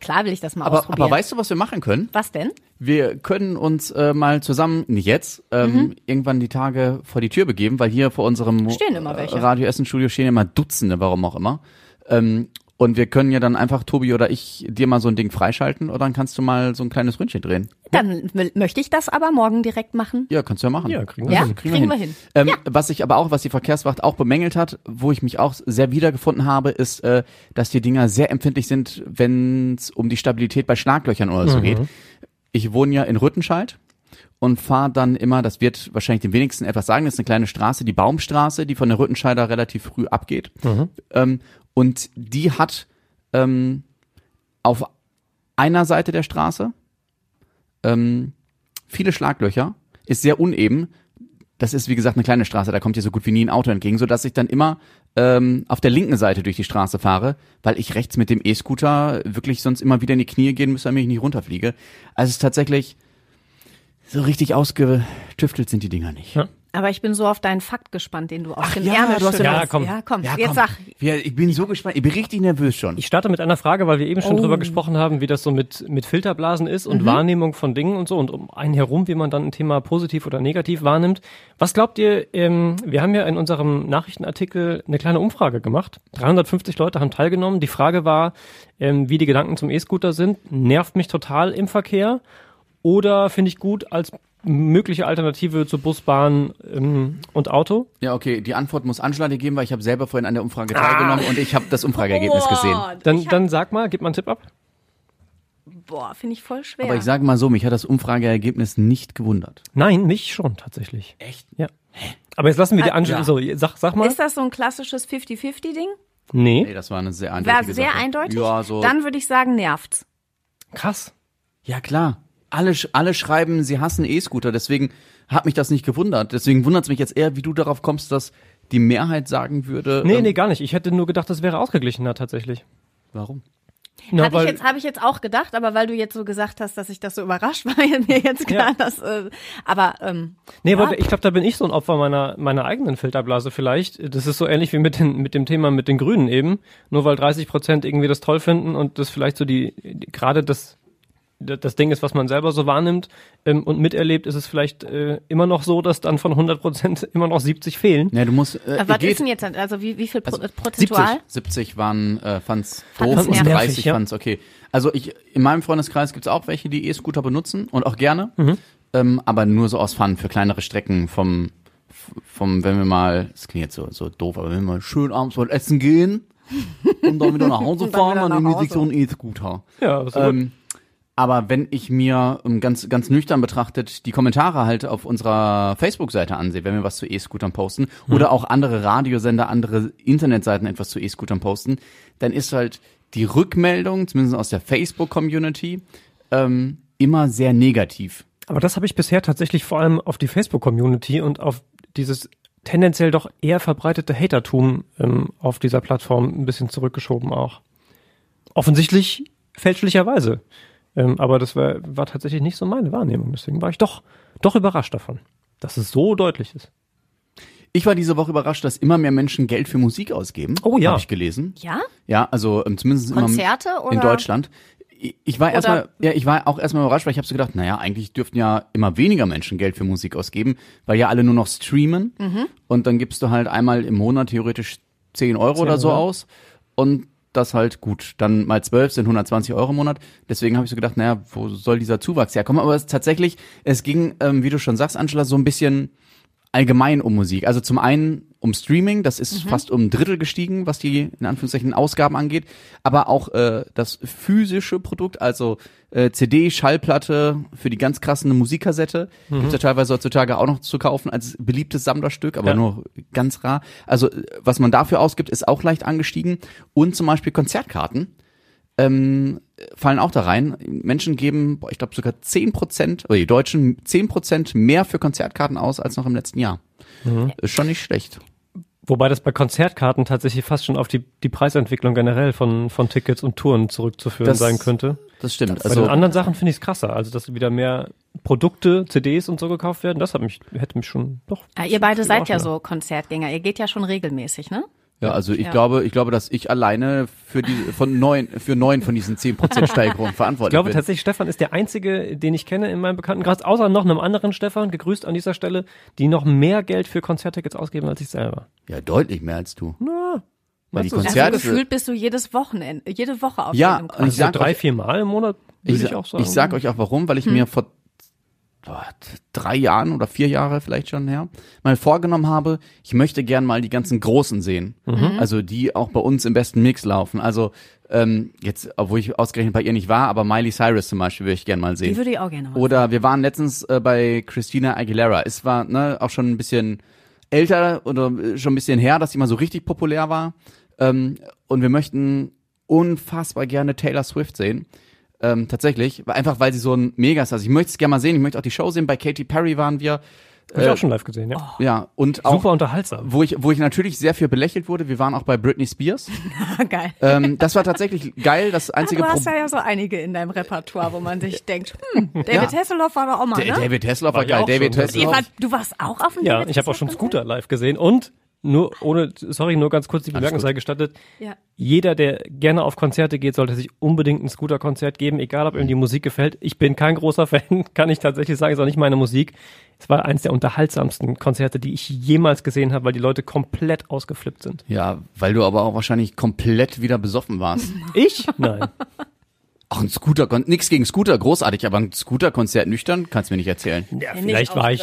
klar will ich das mal aber, ausprobieren. aber weißt du, was wir machen können? was denn? Wir können uns äh, mal zusammen, nicht jetzt, ähm, Mhm. irgendwann die Tage vor die Tür begeben, weil hier vor unserem Stehen immer welche. äh, Radio Essen Studio stehen immer Dutzende, warum auch immer. Ähm, und wir können ja dann einfach, Tobi oder ich, dir mal so ein Ding freischalten und dann kannst du mal so ein kleines Ründchen drehen. Dann möchte ich das aber morgen direkt machen. Ja, kannst du ja machen. Ja, kriegen wir Ja, hin. kriegen, wir hin. Ähm, Was ich aber auch, was die Verkehrswacht auch bemängelt hat, wo ich mich auch sehr wiedergefunden habe, ist, äh, dass die Dinger sehr empfindlich sind, wenn es um die Stabilität bei Schlaglöchern oder so geht. Ich wohne ja in Rüttenscheid und fahre dann immer, das wird wahrscheinlich den wenigsten etwas sagen, das ist eine kleine Straße, die Baumstraße, die von der Rüttenscheider relativ früh abgeht. Ähm, und die hat ähm, auf einer Seite der Straße ähm, viele Schlaglöcher, ist sehr uneben. Das ist, wie gesagt, eine kleine Straße, da kommt dir so gut wie nie ein Auto entgegen, sodass ich dann immer ähm, auf der linken Seite durch die Straße fahre, weil ich rechts mit dem E-Scooter wirklich sonst immer wieder in die Knie gehen müsste, damit ich nicht runterfliege. Also es ist tatsächlich so richtig ausgetüftelt sind die Dinger nicht. Ja. Aber ich bin so auf deinen Fakt gespannt, den du aus Ach dem ja, Ärmel du hast ja schüttelst. Ja, komm. Ja, komm. Jetzt komm. sag. Ja, ich bin so gespannt, ich bin richtig nervös schon. Ich starte mit einer Frage, weil wir eben schon Oh. drüber gesprochen haben, wie das so mit, mit Filterblasen ist und Wahrnehmung von Dingen und so und um einen herum, wie man dann ein Thema positiv oder negativ wahrnimmt. Was glaubt ihr, ähm, wir haben ja in unserem Nachrichtenartikel eine kleine Umfrage gemacht. 350 Leute haben teilgenommen. Die Frage war, ähm, wie die Gedanken zum E-Scooter sind. Nervt mich total im Verkehr oder finde ich gut als mögliche Alternative zu Bus, Bahn ähm, und Auto? Ja, okay, die Antwort muss Angela dir geben, weil ich habe selber vorhin an der Umfrage teilgenommen und ich habe das Umfrageergebnis gesehen. Dann, dann sag mal, gib mal einen Tipp ab. boah, finde ich voll schwer. Aber ich sage mal so, mich hat das Umfrageergebnis nicht gewundert. Nein, mich schon tatsächlich. Echt? Ja. Aber jetzt lassen wir die Ah, Angela, ja. so, sag, sag mal. ist das so ein klassisches 50-50-Ding? Nee, Nee, das war eine sehr eindeutige War sehr Sache. eindeutig? Ja, so. Dann würde ich sagen, nervt's. krass. ja, klar. Alle, alle schreiben, sie hassen E-Scooter, deswegen hat mich das nicht gewundert. Deswegen wundert es mich jetzt eher, wie du darauf kommst, dass die Mehrheit sagen würde. Nee, ähm, nee, gar nicht. Ich hätte nur gedacht, das wäre ausgeglichener tatsächlich. Warum? Na, Habe ich, jetzt, hab ich jetzt auch gedacht, aber weil du jetzt so gesagt hast, dass ich das so überrascht war, mir jetzt klar, Ja. dass, äh, aber ähm, Nee, ja. aber ich glaube, da bin ich so ein Opfer meiner, meiner eigenen Filterblase vielleicht. Das ist so ähnlich wie mit, den, mit dem Thema mit den Grünen eben. Nur weil 30 Prozent irgendwie das toll finden und das vielleicht so die, die gerade das, das Ding ist, was man selber so wahrnimmt ähm, und miterlebt, ist es vielleicht äh, immer noch so, dass dann von 100 Prozent immer noch 70 fehlen. Ja, du musst. Äh, Aber was geht- ist denn jetzt, also wie, wie viel Pro also prozentual? 70, 70 waren äh, fand's Fand's doof und nervig, 30 ja. fand's okay. Also ich in meinem Freundeskreis gibt's auch welche, die E-Scooter benutzen und auch gerne, Mhm. ähm, aber nur so aus Fun für kleinere Strecken vom vom wenn wir mal, das klingt jetzt so so doof, aber wenn wir mal schön abends mal essen gehen und dann wieder nach Hause fahren, dann nehmen die sich so einen E-Scooter. Ja, so Ähm, aber wenn ich mir ähm, ganz, ganz nüchtern betrachtet die Kommentare halt auf unserer Facebook-Seite ansehe, wenn wir was zu E-Scootern posten oder auch andere Radiosender, andere Internetseiten etwas zu E-Scootern posten, dann ist halt die Rückmeldung, zumindest aus der Facebook-Community, ähm, immer sehr negativ. Aber das habe ich bisher tatsächlich vor allem auf die Facebook-Community und auf dieses tendenziell doch eher verbreitete Hatertum ähm, auf dieser Plattform ein bisschen zurückgeschoben auch. Offensichtlich fälschlicherweise. Ähm, aber das war, war tatsächlich nicht so meine Wahrnehmung. Deswegen war ich doch, doch überrascht davon, dass es so deutlich ist. Ich war diese Woche überrascht, dass immer mehr Menschen Geld für Musik ausgeben. Oh ja. Habe ich gelesen. Ja? Ja, also ähm, zumindest Konzerte immer oder? in Deutschland. Ich- war erstmal, ja, ich war auch erstmal überrascht, weil ich habe so gedacht, naja, eigentlich dürften ja immer weniger Menschen Geld für Musik ausgeben, weil ja alle nur noch streamen Mhm. und dann gibst du halt einmal im Monat theoretisch 10 Euro oder so ja. aus und das halt gut. Dann mal 12 sind 120 Euro im Monat. Deswegen habe ich so gedacht, naja, wo soll dieser Zuwachs herkommen? Aber es tatsächlich, es ging, ähm, wie du schon sagst, Angela, so ein bisschen allgemein um Musik. Also zum einen um Streaming, das ist fast um ein Drittel gestiegen, was die in Anführungszeichen Ausgaben angeht, aber auch äh, das physische Produkt, also äh, CD, Schallplatte für die ganz krassen Musikkassette, gibt's ja teilweise heutzutage auch noch zu kaufen als beliebtes Sammlerstück, aber Ja. nur ganz rar. Also was man dafür ausgibt, ist auch leicht angestiegen und zum Beispiel Konzertkarten ähm, fallen auch da rein. Menschen geben, boah, ich glaube sogar 10 Prozent, oder die Deutschen 10 Prozent mehr für Konzertkarten aus als noch im letzten Jahr. Ist schon nicht schlecht. Wobei das bei Konzertkarten tatsächlich fast schon auf die, die Preisentwicklung generell von, von Tickets und Touren zurückzuführen Das- sein könnte. Das stimmt. Bei Also den anderen Sachen finde ich es krasser. Also, dass wieder mehr Produkte, CDs und so gekauft werden, das hat mich, hätte mich schon doch. Ja, ihr beide seid ja so Konzertgänger. Ihr geht ja schon regelmäßig, ne? Ja, also ich Ja. glaube, ich glaube, dass ich alleine für die von neun für neun von diesen 10 Prozent Steigerungen Ich verantwortlich glaube bin. tatsächlich, Stefan ist der einzige, den ich kenne in meinem Bekanntenkreis, außer noch einem anderen Stefan, gegrüßt an dieser Stelle, die noch mehr Geld für Konzerttickets ausgeben als ich selber. Ja, deutlich mehr als du. Na, Weil die? Konzerte- Also gefühlt bist du jedes Wochenende, jede Woche auf Ja, jedem und ich Also drei, euch- vier Mal im Monat würde Ich, ich, auch sagen. ich sag euch auch warum, weil ich mir vor drei Jahren oder vier Jahre vielleicht schon her mal vorgenommen habe, ich möchte gern mal die ganzen Großen sehen. Also die auch bei uns im besten Mix laufen. Also ähm, jetzt, obwohl ich ausgerechnet bei ihr nicht war, aber Miley Cyrus zum Beispiel würde ich gern mal Die sehen. würde ich auch gerne mal. Oder wir waren letztens äh, bei Christina Aguilera. Es war ne, auch schon ein bisschen älter oder äh, schon ein bisschen her, dass sie mal so richtig populär war. Ähm, und wir möchten unfassbar gerne Taylor Swift sehen. Ähm, tatsächlich. Einfach weil sie so ein Megas ist. Ich möchte es gerne mal sehen, ich möchte auch die Show sehen. Bei Katy Perry waren wir. Habe ich auch schon live gesehen, ja. Ja, und auch Super unterhaltsam. wo ich, wo ich natürlich sehr viel belächelt wurde. Wir waren auch bei Britney Spears. Geil. ähm, das war tatsächlich geil. Das einzige du hast Problem. ja, ja so einige in deinem Repertoire, wo man sich denkt, hm, David Hasselhoff war doch auch mal, ne? David Hasselhoff war War geil. David schon. Ihr Hasselhoff. wart, du warst auch auf dem Ja, David ich habe auch schon? Scooter live gesehen und nur ohne, sorry, nur ganz kurz die Bemerkung sei gestattet. Ja. Jeder, der gerne auf Konzerte geht, sollte sich unbedingt ein Scooter-Konzert geben, egal ob ihm die Musik gefällt. Ich bin kein großer Fan, kann ich tatsächlich sagen, ist auch nicht meine Musik. Es war eines der unterhaltsamsten Konzerte, die ich jemals gesehen habe, weil die Leute komplett ausgeflippt sind. Ja, weil du aber auch wahrscheinlich komplett wieder besoffen warst. Ich? Nein. Auch ein Scooter, nix gegen Scooter, großartig, aber ein Scooter-Konzert nüchtern, kannst du mir nicht erzählen. Ja, vielleicht war ich.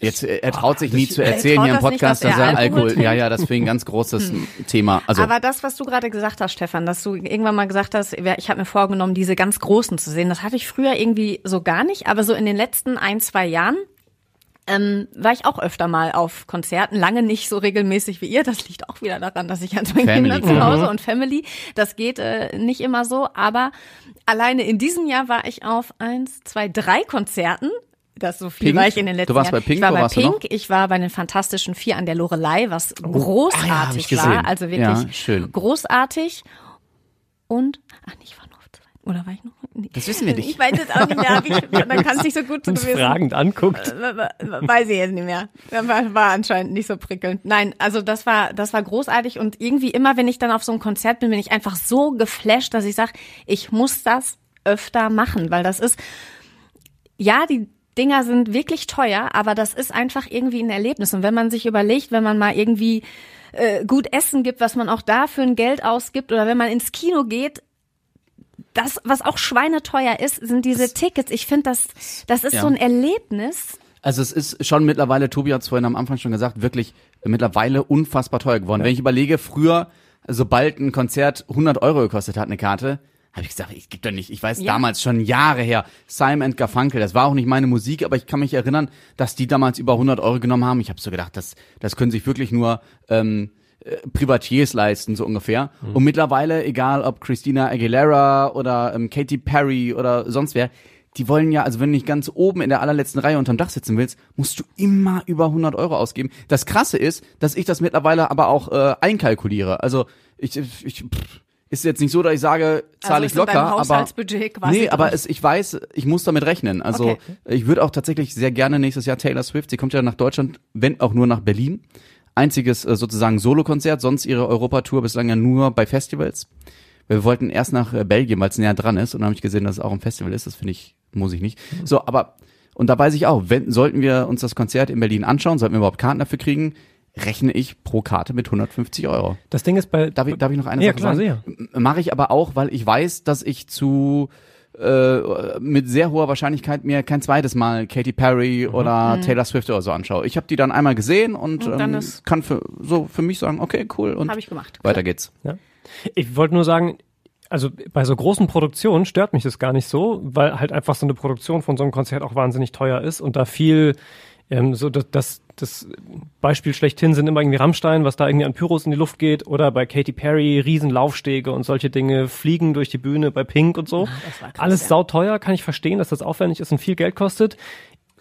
Jetzt, äh, er traut sich nie zu er erzählen hier im Podcast, dass dass er Alkohol Alkohol, ja, ja, das für ihn ein ganz großes Thema. Also, Aber das, was du gerade gesagt hast, Stefan, dass du irgendwann mal gesagt hast, ich habe mir vorgenommen, diese ganz großen zu sehen, das hatte ich früher irgendwie so gar nicht, aber so in den letzten ein, zwei Jahren ähm, war ich auch öfter mal auf Konzerten, lange nicht so regelmäßig wie ihr. Das liegt auch wieder daran, dass ich an meinen Family. Kindern zu Hause und Family, das geht äh, nicht immer so, aber alleine in diesem Jahr war ich auf eins, zwei, drei Konzerten. Das so viel Pink? war ich in den Du letzten warst Jahren. bei Pink, ich war bei du? Pink, ich war bei den Fantastischen Vier an der Lorelei, was ah ja, hab großartig ich gesehen. war. Also wirklich Ja, schön. großartig. Und, ach nee, ich war nur auf zwei. Oder war ich noch? Das wissen wir nicht. Ich weiß jetzt auch nicht mehr. Ich, man kann es nicht so gut uns gewesen. fragend anguckt. Äh, Weiß ich jetzt nicht mehr. War, war anscheinend nicht so prickelnd. Nein, also das war, das war großartig und irgendwie immer, wenn ich dann auf so einem Konzert bin, bin ich einfach so geflasht, dass ich sage, ich muss das öfter machen, weil das ist, ja, die Dinger sind wirklich teuer, aber das ist einfach irgendwie ein Erlebnis. Und wenn man sich überlegt, wenn man mal irgendwie äh, gut Essen gibt, was man auch da für ein Geld ausgibt, oder wenn man ins Kino geht, das, was auch schweineteuer ist, sind diese Tickets. Ich finde, das, das ist Ja. so ein Erlebnis. Also es ist schon mittlerweile, Tobi hat es vorhin am Anfang schon gesagt, wirklich mittlerweile unfassbar teuer geworden. Wenn ich überlege, früher, sobald ein Konzert 100 Euro gekostet hat, eine Karte, habe ich gesagt, ich gebe doch nicht. Ich weiß Ja. damals schon Jahre her, Simon Garfunkel, das war auch nicht meine Musik, aber ich kann mich erinnern, dass die damals über 100 Euro genommen haben. Ich habe so gedacht, das, das können sich wirklich nur ähm, äh, Privatiers leisten, so ungefähr. Und mittlerweile, egal ob Christina Aguilera oder ähm, Katy Perry oder sonst wer, die wollen ja, also wenn du nicht ganz oben in der allerletzten Reihe unterm Dach sitzen willst, musst du immer über 100 Euro ausgeben. Das Krasse ist, dass ich das mittlerweile aber auch äh, einkalkuliere. Also ich, ich pff, ist jetzt nicht so, dass ich sage, zahle Also ich locker, aber Haushaltsbudget quasi nee, aber es, ich weiß, ich muss damit rechnen. Also Okay. ich würde auch tatsächlich sehr gerne nächstes Jahr Taylor Swift. Sie kommt ja nach Deutschland, wenn auch nur nach Berlin. Einziges äh, sozusagen Solokonzert, sonst ihre Europatour bislang ja nur bei Festivals. Wir wollten erst nach äh, Belgien, weil es näher dran ist, und dann habe ich gesehen, dass es auch ein Festival ist. Das finde ich, muss ich nicht. So, aber und da weiß ich auch, wenn sollten wir uns das Konzert in Berlin anschauen, sollten wir überhaupt Karten dafür kriegen, rechne ich pro Karte mit 150 Euro. Das Ding ist bei, Darf ich, darf ich noch eine Ja, Sache klar, sagen? Mache ich aber auch, weil ich weiß, dass ich zu äh, mit sehr hoher Wahrscheinlichkeit mir kein zweites Mal Katy Perry oder Taylor Swift oder so anschaue. Ich habe die dann einmal gesehen und, Und dann ähm, kann für so für mich sagen, okay, cool und Habe ich gemacht. weiter geht's. Ja. Ich wollte nur sagen, also bei so großen Produktionen stört mich das gar nicht so, weil halt einfach so eine Produktion von so einem Konzert auch wahnsinnig teuer ist und da viel ähm, so das, das, das Beispiel schlechthin sind immer irgendwie Rammstein, was da irgendwie an Pyros in die Luft geht oder bei Katy Perry Riesenlaufstege und solche Dinge fliegen durch die Bühne bei Pink und so. war krass, Alles ja. sauteuer, kann ich verstehen, dass das aufwendig ist und viel Geld kostet.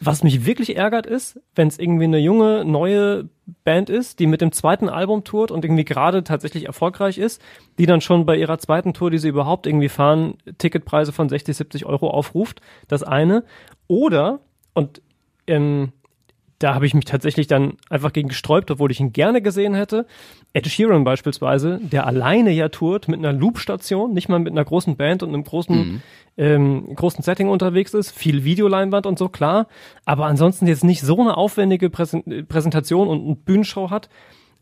Was mich wirklich ärgert ist, wenn es irgendwie eine junge, neue Band ist, die mit dem zweiten Album tourt und irgendwie gerade tatsächlich erfolgreich ist, die dann schon bei ihrer zweiten Tour, die sie überhaupt irgendwie fahren, Ticketpreise von 60, 70 Euro aufruft. Das eine. Oder, und ähm, da habe ich mich tatsächlich dann einfach gegen gesträubt, obwohl ich ihn gerne gesehen hätte. Ed Sheeran beispielsweise, der alleine ja tourt mit einer Loop-Station, nicht mal mit einer großen Band und einem großen, ähm, großen Setting unterwegs ist, viel Videoleinwand und so, klar, aber ansonsten jetzt nicht so eine aufwendige Präsen Präsentation und eine Bühnenshow hat.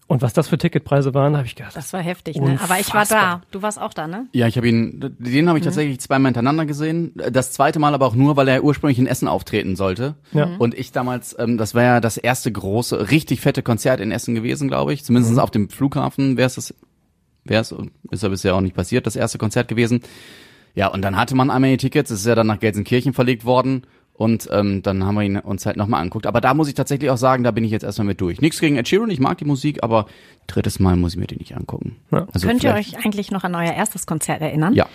Und was das für Ticketpreise waren, habe ich gedacht, Das war heftig, ne? Aber ich war Unfassbar. da. Du warst auch da, ne? Ja, ich habe ihn, den Mhm. habe ich tatsächlich zweimal hintereinander gesehen. Das zweite Mal aber auch nur, weil er ursprünglich in Essen auftreten sollte. Ja. Mhm. Und ich damals, ähm, das war ja das erste große, richtig fette Konzert in Essen gewesen, glaube ich. Zumindest Mhm. auf dem Flughafen wäre es das, wäre es, ist ja bisher auch nicht passiert, das erste Konzert gewesen. Ja, und dann hatte man einmal die Tickets, es ist ja dann nach Gelsenkirchen verlegt worden. Und ähm, dann haben wir ihn uns halt nochmal angeguckt. Aber da muss ich tatsächlich auch sagen, da bin ich jetzt erstmal mit durch. Nichts gegen Ed Sheeran, ich mag die Musik, aber drittes Mal muss ich mir die nicht angucken. Ja. Also Könnt ihr euch eigentlich noch an euer erstes Konzert erinnern? Ja.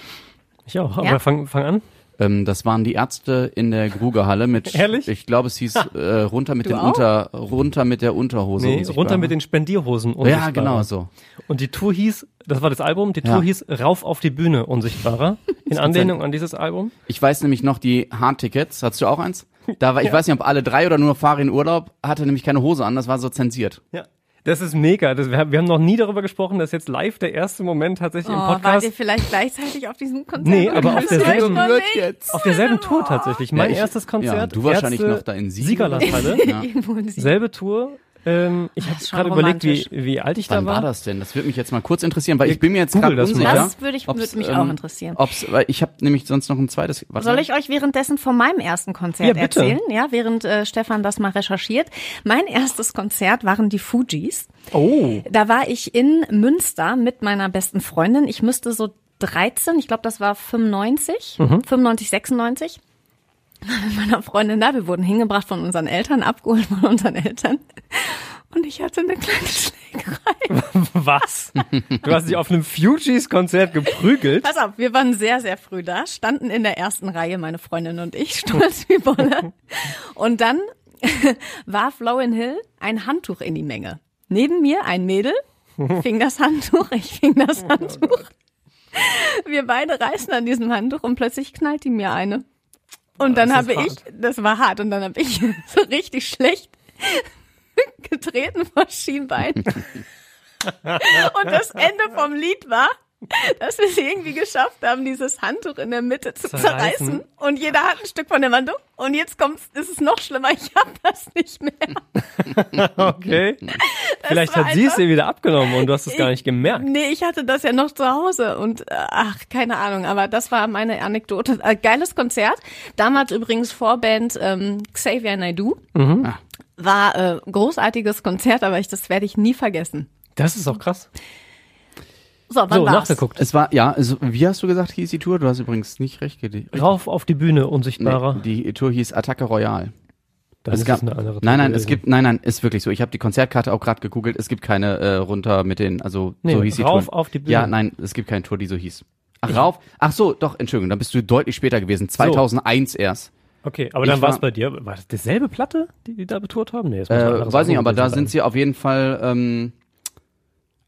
Ich auch, Ja? aber fang, fang an. Ähm, das waren die Ärzte in der Grugerhalle mit, Ehrlich? ich glaube, es hieß äh, runter mit Du den auch? Unter, runter mit der Unterhose. Nee, runter mit den Spendierhosen. Ja, Unsichtbarer. genau so. Und die Tour hieß, das war das Album, die Tour Ja. hieß Rauf auf die Bühne, Unsichtbarer. In Anlehnung an dieses Album. Ich weiß nämlich noch die Hardtickets. Hattest du auch eins? Da war, ich weiß nicht, ob alle drei oder nur Farin Urlaub hatte nämlich keine Hose an. Das war so zensiert. Ja. Das ist mega. Das, wir, haben, wir haben noch nie darüber gesprochen, dass jetzt live der erste Moment tatsächlich Oh, im wart Podcast. ihr vielleicht gleichzeitig auf diesem Konzert? Nee, aber auf derselben-. Auf derselben Tour tatsächlich. Mein ich- erstes Konzert. ja, du wahrscheinlich Ärzte, noch da in Siegerlandhalle. Ja. Selbe Tour. Ähm, ich habe gerade überlegt, wie, wie alt ich Wann da war. war das denn? Das würde mich jetzt mal kurz interessieren, weil ich bin mir jetzt gerade das unsicher. Das würde ich- ob's, würde mich auch interessieren. Ob's, weil ich habe nämlich sonst noch ein zweites. Warte Soll ich euch währenddessen von meinem ersten Konzert Ja, bitte. erzählen? Ja, während äh, Stefan das mal recherchiert. Mein erstes Konzert waren die Fujis. Oh, Da war ich in Münster mit meiner besten Freundin. Ich müsste so 13, ich glaube, das war 95, 95, 96. Mit meiner Freundin da, wir wurden hingebracht von unseren Eltern, abgeholt von unseren Eltern. Und ich hatte eine kleine Schlägerei. was? Du hast dich auf einem Fugees-Konzert geprügelt? Pass auf, wir waren sehr, sehr früh da, standen in der ersten Reihe, meine Freundin und ich, stolz wie Bolle. Und dann warf Lauren Hill ein Handtuch in die Menge. Neben mir ein Mädel, fing das Handtuch, ich fing das Handtuch. Wir beide reißen an diesem Handtuch und plötzlich knallt die mir eine. Und dann Das habe ich, das war hart, und dann habe ich so richtig schlecht getreten vor Schienbein. Und das Ende vom Lied war, dass wir es irgendwie geschafft haben, dieses Handtuch in der Mitte zu Zerreißen. zerreißen. Und jeder hat ein Stück von dem Handtuch. Und jetzt kommt's, ist es noch schlimmer. Ich habe das nicht mehr. Okay. Vielleicht war hat sie es dir wieder abgenommen und du hast es gar nicht gemerkt. Nee, ich hatte das ja noch zu Hause. Und äh, ach, keine Ahnung. Aber das war meine Anekdote. Äh, geiles Konzert. Damals übrigens Vorband ähm, Xavier Naidoo. Mhm. War äh, großartiges Konzert, aber ich, das werde ich nie vergessen. Das ist auch krass. So, wann So, war's? nachgeguckt. Es war, ja, also, wie hast du gesagt, hieß die Tour? Du hast übrigens nicht recht gelegt. Rauf auf die Bühne, Unsichtbarer. Nee, die Tour hieß Attacke Royale. das es ist gab, eine andere nein, nein, Tour es gewesen. gibt, nein, nein, ist wirklich so. Ich habe die Konzertkarte auch gerade gegoogelt. Es gibt keine äh, runter mit den, also Nee, so hieß die rauf Tour. auf die Bühne. Ja, nein, es gibt keine Tour, die so hieß. Ach, rauf. Ach so, doch, Entschuldigung, dann bist du deutlich später gewesen. 2001 erst. Okay, aber Ich dann war es bei dir. War das dieselbe Platte, die die da betourt haben? Nee, das Äh, weiß nicht, aber da gewesen sind sie auf jeden Fall. Ähm,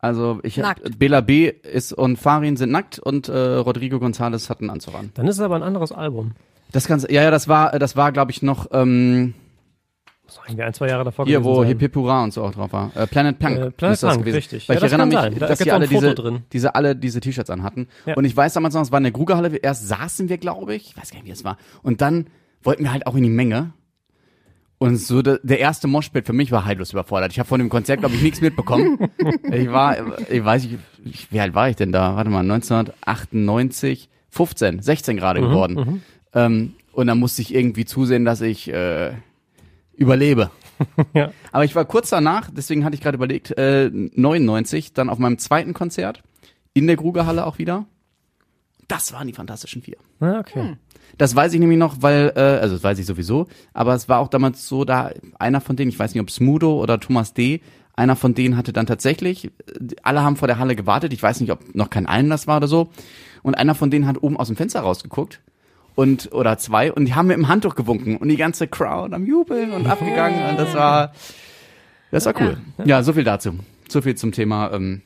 also ich hab, Nackt. Bela B ist und Farin sind nackt und äh, Rodrigo González hat einen Anzug an. Dann ist es aber ein anderes Album. Das kannst, ja, ja, das war, das war, glaube ich, noch ähm, war irgendwie ein, zwei Jahre davor hier, wo sein. Hip Hip Hurra und so auch drauf war. Äh, Planet Punk. Äh, Planet Punk, gewesen. richtig. Weil Ja, ich das erinnere kann mich, sein. Da dass die alle diese, drin. diese alle diese T-Shirts anhatten. Ja. Und ich weiß damals noch, es war in der Grugerhalle. Erst saßen wir, glaube ich, ich weiß gar nicht, wie es war. Und dann wollten wir halt auch in die Menge. Und so der, der erste Moshpit für mich war heillos überfordert. Ich habe von dem Konzert, glaube ich, nichts mitbekommen. ich war, ich weiß nicht, ich- wie alt war ich denn da? Warte mal, 1998, 15, 16 gerade Mhm, geworden. Ähm, und dann musste ich irgendwie zusehen, dass ich äh, überlebe. Ja. Aber ich war kurz danach, deswegen hatte ich gerade überlegt, äh, 99, dann auf meinem zweiten Konzert in der Grugerhalle auch wieder. Das waren die Fantastischen Vier. Ah, okay. Das weiß ich nämlich noch, weil, äh, also das weiß ich sowieso, aber es war auch damals so, da einer von denen, ich weiß nicht, ob Smudo oder Thomas D., einer von denen hatte dann tatsächlich, äh, alle haben vor der Halle gewartet, ich weiß nicht, ob noch kein Einlass war oder so, und einer von denen hat oben aus dem Fenster rausgeguckt und oder zwei und die haben mit dem Handtuch gewunken und die ganze Crowd am Jubeln und abgegangen und das war, das war cool. Ja, so viel dazu. So viel zum Thema ähm,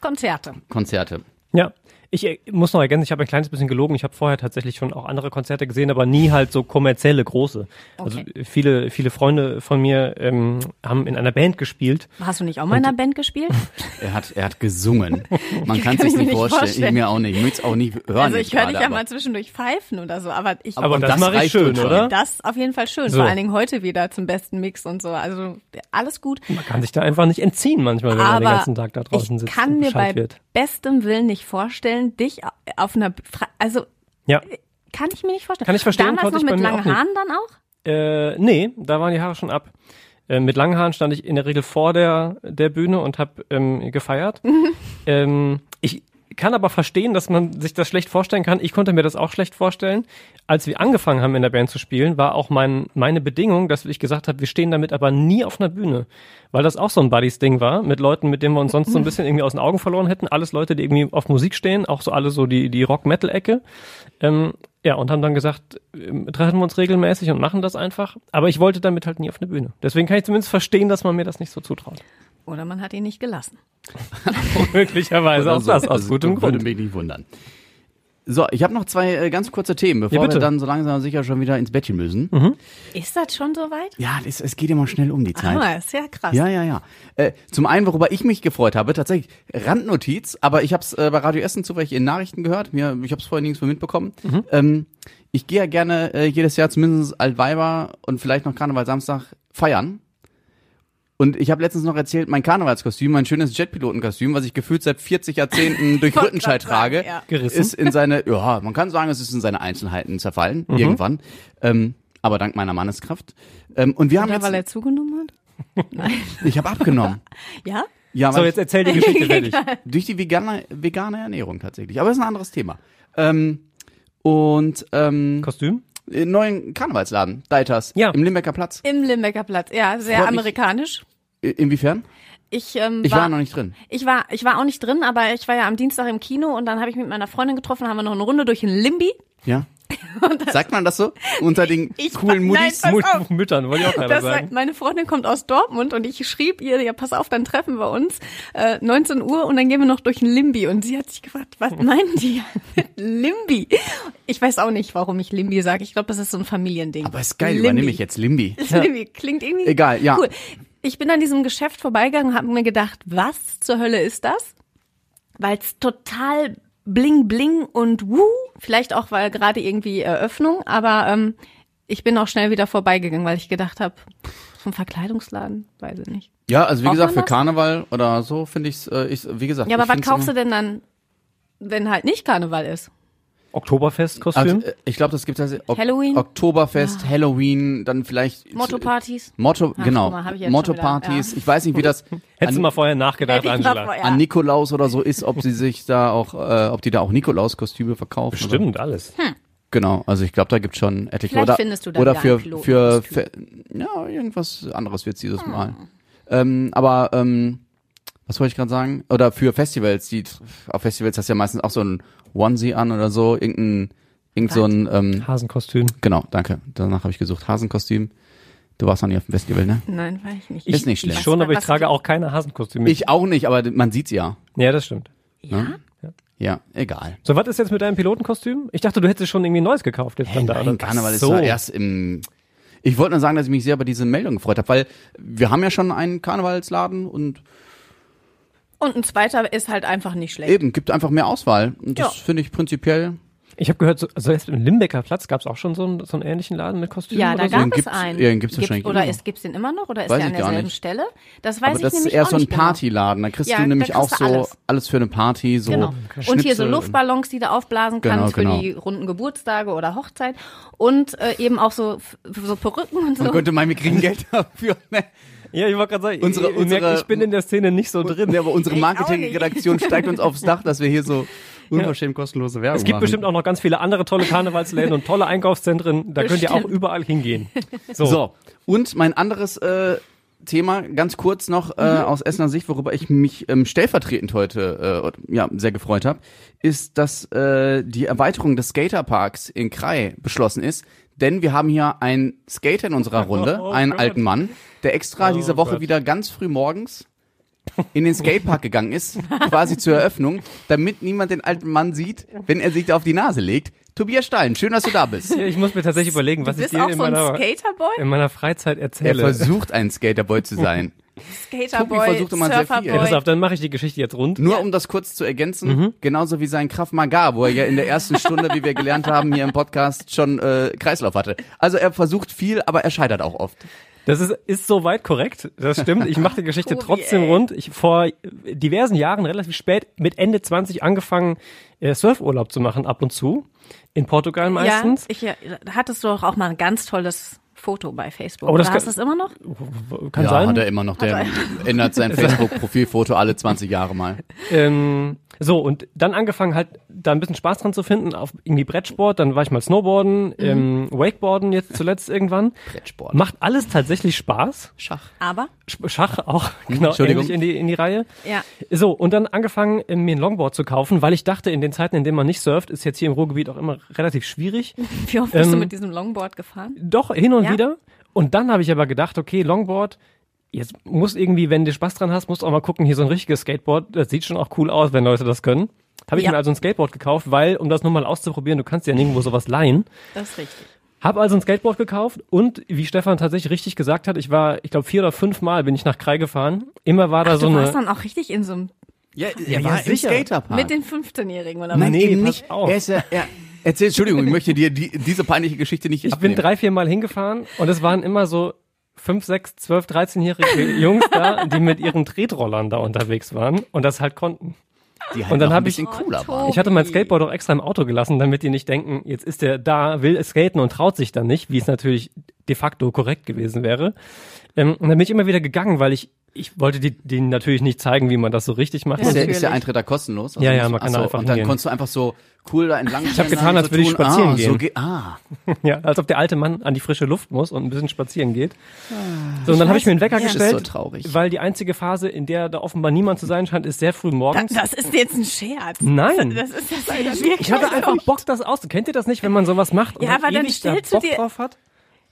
Konzerte. Konzerte. Ja. Ich äh, muss noch ergänzen, ich habe ein kleines bisschen gelogen. Ich habe vorher tatsächlich schon auch andere Konzerte gesehen, aber nie halt so kommerzielle große. Also Okay. äh, viele, viele Freunde von mir ähm, haben in einer Band gespielt. Hast du nicht auch mal in einer Band gespielt? Er hat, er hat gesungen. Man kann Kann sich ich nicht nicht vorstellen. vorstellen. Ich mir auch nicht. Ich möchte es auch nie hören. also ich höre dich ja aber- mal zwischendurch pfeifen oder so, aber ich Aber Und das, das mache ich schön, oder? das auf jeden Fall schön. So. Vor allen Dingen heute wieder zum besten Mix und so. Also alles gut. Man kann sich da einfach nicht entziehen manchmal, wenn man den Aber ganzen Tag da draußen ich sitzt kann und mir bei wird. bestem Willen nicht vorstellen, dich auf einer, Fra- also Ja. kann ich mir nicht vorstellen. Kann ich verstehen, Damals noch mit langen nicht. Haaren dann auch? Äh, nee, da waren die Haare schon ab. Äh, mit langen Haaren stand ich in der Regel vor der, der Bühne und habe ähm, gefeiert. ähm, ich kann aber verstehen, dass man sich das schlecht vorstellen kann. Ich konnte mir das auch schlecht vorstellen. Als wir angefangen haben, in der Band zu spielen, war auch mein, meine Bedingung, dass ich gesagt habe, wir stehen damit aber nie auf einer Bühne. Weil das auch so ein Buddies-Ding war, mit Leuten, mit denen wir uns sonst so ein bisschen irgendwie aus den Augen verloren hätten. Alles Leute, die irgendwie auf Musik stehen, auch so alle so die, die Rock-Metal-Ecke. Ähm, ja, und haben dann gesagt, ähm, treffen wir uns regelmäßig und machen das einfach. Aber ich wollte damit halt nie auf eine Bühne. Deswegen kann ich zumindest verstehen, dass man mir das nicht so zutraut. Oder man hat ihn nicht gelassen. Möglicherweise auch so. das, aus Also, gutem Würde Grund. mich nicht wundern. So, ich habe noch zwei äh, ganz kurze Themen, bevor Ja, wir dann so langsam sicher schon wieder ins Bettchen müssen. Ist das schon soweit? Ja, es, es geht immer schnell um die Zeit. Ah, ist ja krass. Ja, ja, ja. Äh, zum einen, worüber ich mich gefreut habe, tatsächlich Randnotiz, aber ich habe es äh, bei Radio Essen zufällig in Nachrichten gehört. Mir, ich habe es vorher nirgends mehr mitbekommen. Ähm, ich gehe ja gerne äh, jedes Jahr zumindest Altweiber und vielleicht noch Karneval Samstag feiern. Und ich habe letztens noch erzählt, mein Karnevalskostüm, mein schönes Jetpilotenkostüm, was ich gefühlt seit 40 Jahrzehnten durch Rüttenscheid trage, ja. Ist in seine, ja, man kann sagen, es ist in seine Einzelheiten zerfallen, irgendwann. Ähm, aber dank meiner Manneskraft. Ähm, und wir haben Oder weil er jetzt, zugenommen hat? ich habe abgenommen. Ja? Ja, So, weil jetzt erzähl die Geschichte fertig. durch die vegane, vegane Ernährung tatsächlich. Aber das ist ein anderes Thema. Ähm, und ähm, Kostüm? Im neuen Karnevalsladen, Deitas, Ja. im Limbecker Platz. Im Limbecker Platz. Ja, sehr Freut mich. amerikanisch. I- Inwiefern? Ich, ähm, Ich war, noch nicht drin. Ich war, ich war auch nicht drin, aber ich war ja am Dienstag im Kino und dann habe ich mit meiner Freundin getroffen, haben wir noch eine Runde durch den Limbi. Ja. Sagt man das so? Unter den Ich- coolen nein, Muddis? pass Mut, auf. Müttern, wollte ich auch gerade Das sagen. sagt, meine Freundin kommt aus Dortmund und ich schrieb ihr, ja, pass auf, dann treffen wir uns äh, 19 Uhr und dann gehen wir noch durch den Limbi. Und sie hat sich gefragt, was meinen die mit Limbi? Ich weiß auch nicht, warum ich Limbi sage. Ich glaube, das ist so ein Familiending. Aber ist geil, Limbi. übernehme ich jetzt Limbi. Limbi klingt irgendwie Egal, ja. cool. Ich bin an diesem Geschäft vorbeigegangen und habe mir gedacht, was zur Hölle ist das? Weil es total bling bling und wuh, vielleicht auch weil gerade irgendwie Eröffnung, aber ähm, ich bin auch schnell wieder vorbeigegangen, weil ich gedacht habe, ein Verkleidungsladen, weiß ich nicht. Ja, also wie Braucht gesagt, für das? Karneval oder so finde ich's, äh, ich, wie gesagt. Ja, aber was kaufst du denn dann, wenn halt nicht Karneval ist? Oktoberfest-Kostüm? Also, äh, ich glaube, das gibt es ok Halloween? Oktoberfest, Halloween, dann vielleicht Motto-Partys? Motto, Ach, genau. Motto-Partys. ja. Ich weiß nicht, wie das Hättest du mal vorher nachgedacht, Angela. vorher- an Nikolaus oder so ist, ob sie sich da auch, äh, ob die da auch Nikolaus-Kostüme verkaufen. Oder? Stimmt, alles. Genau, also ich glaube, da gibt schon etliche. Vielleicht oder, findest du da oder für, ein für, für, ja, irgendwas anderes wird's dieses Hm. Mal. Ähm, aber, ähm, was wollte ich gerade sagen? Oder für Festivals, die, auf Festivals hast du ja meistens auch so ein Onesie an oder so, irgendein, irgend so ein, ähm, Hasenkostüm. genau, danke, danach habe ich gesucht, Hasenkostüm. Du warst noch nie auf dem Festival, ne? Nein, weiß ich nicht. Ist nicht schlimm. Ich schon, aber ich trage auch keine Hasenkostüme. Ich auch nicht, aber man sieht's ja. ja, das stimmt. ja? Ja, egal. So, was ist jetzt mit deinem Pilotenkostüm? Ich dachte, du hättest schon irgendwie ein neues gekauft jetzt dann da. Nein? Karneval Ach ist so. ja erst im. Ich wollte nur sagen, dass ich mich sehr über diese Meldung gefreut habe, weil wir haben ja schon einen Karnevalsladen und Und ein zweiter ist halt einfach nicht schlecht. eben gibt einfach mehr Auswahl. Und das Ja. finde ich prinzipiell. Ich habe gehört, so, also jetzt im Limbecker Platz gab es auch schon so einen, so einen ähnlichen Laden mit Kostümen Ja, oder da so? gab Den es gibt's- einen. ja, den gibt's wahrscheinlich Oder ist, gibt's den immer noch? Oder ist Weiß der ich an gar derselben nicht. Stelle? Das weiß Aber ich das ist nämlich eher auch so ein nicht genau. Partyladen. Da kriegst Ja, du nämlich auch kriegst du so alles. alles. für eine Party, so Genau. Und hier so Luftballons, die du aufblasen Genau, kannst genau. für die runden Geburtstage oder Hochzeit. Und äh, eben auch so, so Perücken und so. Man könnte meinen, wir kriegen Geld dafür. Ne? Ja, ich wollte gerade sagen, Unsere- ihr, ihr merkt, unsere- ich bin in der Szene nicht so drin. Ja, aber unsere Ich Marketingredaktion steigt uns aufs Dach, dass wir hier so unverschämt kostenlose Werbung Es gibt machen. bestimmt auch noch ganz viele andere tolle Karnevalsläden und tolle Einkaufszentren. Da könnt ihr auch Bestimmt. überall hingehen. So. So, und mein anderes äh, Thema, ganz kurz noch äh, Mhm. aus Essener Sicht, worüber ich mich ähm, stellvertretend heute äh, ja, sehr gefreut habe, ist, dass äh, die Erweiterung des Skaterparks in Krai beschlossen ist. Denn wir haben hier einen Skater in unserer Runde, Oh einen Gott. alten Mann, der extra Oh diese Woche Gott. wieder ganz früh morgens in den Skatepark gegangen ist, quasi zur Eröffnung, damit niemand den alten Mann sieht, wenn er sich da auf die Nase legt. Tobias Stein, schön, dass du da bist. Ich muss mir tatsächlich überlegen, was du ich dir in so ein meiner, in meiner Freizeit Er erzähle. versucht, ein Skaterboy zu sein. Skaterboy, versucht immer sehr viel. ja, pass Surferboy. auf, dann mache ich die Geschichte jetzt rund. Nur um das kurz zu ergänzen, Mhm. genauso wie sein Kraft Maga, wo er ja in der ersten Stunde, wie wir gelernt haben, hier im Podcast schon äh, Kreislauf hatte. Also er versucht viel, aber er scheitert auch oft. Das ist, ist soweit korrekt. Das stimmt. Ich mache die Geschichte Tobi, trotzdem ey. rund. Ich vor diversen Jahren, relativ spät, mit Ende 20 angefangen, äh, Surfurlaub zu machen, ab und zu. In Portugal meistens. Ja, ich, äh, da hattest du doch auch mal ein ganz tolles Foto bei Facebook. Oh, das Oder kann- hast du es immer noch? Kann ja, sein. hat er immer noch. Der ändert sein Facebook-Profilfoto alle 20 Jahre mal. Ähm, So, und dann angefangen halt da ein bisschen Spaß dran zu finden, auf irgendwie Brettsport, dann war ich mal Snowboarden, ähm, Wakeboarden jetzt zuletzt irgendwann. Brettsport. Macht alles tatsächlich Spaß. Schach. Aber, Sch- Schach auch, genau, Entschuldigung. ähnlich in die, in die Reihe. ja. So, und dann angefangen, äh, mir ein Longboard zu kaufen, weil ich dachte, in den Zeiten, in denen man nicht surft, ist jetzt hier im Ruhrgebiet auch immer relativ schwierig. Wie oft bist du Ähm, mit diesem Longboard gefahren? Doch, hin und Ja? wieder. Und dann habe ich aber gedacht, okay, Longboard, jetzt muss irgendwie, wenn du Spaß dran hast, musst du auch mal gucken, hier so ein richtiges Skateboard, das sieht schon auch cool aus, wenn Leute das können. Habe ich Ja. mir also ein Skateboard gekauft, weil, um das nur mal auszuprobieren, du kannst ja nirgendwo sowas leihen. Das ist richtig. Hab also ein Skateboard gekauft und, wie Stefan tatsächlich richtig gesagt hat, ich war, ich glaube, vier oder fünf Mal bin ich nach Krei gefahren. Immer war da Ach, so du eine... warst dann auch richtig in so einem, Ja, ja, er war im sicher. Skaterpark. mit den 15-Jährigen oder Nein, Nee, nicht. auf. Er ist ja, er, erzähl, Entschuldigung, ich möchte dir die, diese peinliche Geschichte nicht Ich abnehmen. bin drei, vier Mal hingefahren und es waren immer so fünf, sechs, zwölf, 13-jährige Jungs da, die mit ihren Tretrollern da unterwegs waren und das halt konnten. die halt und dann noch ein hab ich- bisschen cooler Oh, waren. Ich hatte mein Skateboard auch extra im Auto gelassen, damit die nicht denken, jetzt ist der da, will skaten und traut sich dann nicht, wie es natürlich de facto korrekt gewesen wäre. Ähm, und dann bin ich immer wieder gegangen, weil ich, ich wollte die, denen natürlich nicht zeigen, wie man das so richtig macht. Ist der, ist der Eintritt da kostenlos? Ja, ja, man kann achso, da einfach Und dann hingehen. konntest du einfach so cool da entlang Ich hab getan, als würde ich spazieren ah, gehen. So ge ah, Ja, als ob der alte Mann an die frische Luft muss und ein bisschen spazieren geht. So, und dann habe ich mir einen Wecker das ist gestellt, so traurig. weil die einzige Phase, in der da offenbar niemand zu sein scheint, ist sehr früh Da, morgens. das ist jetzt ein Scherz. Nein. Das ist das wirklich. Ich hatte einfach Bock, das aus. Kennt ihr das nicht, wenn man sowas macht und Ja, aber dann ewig da Bock dir- drauf hat?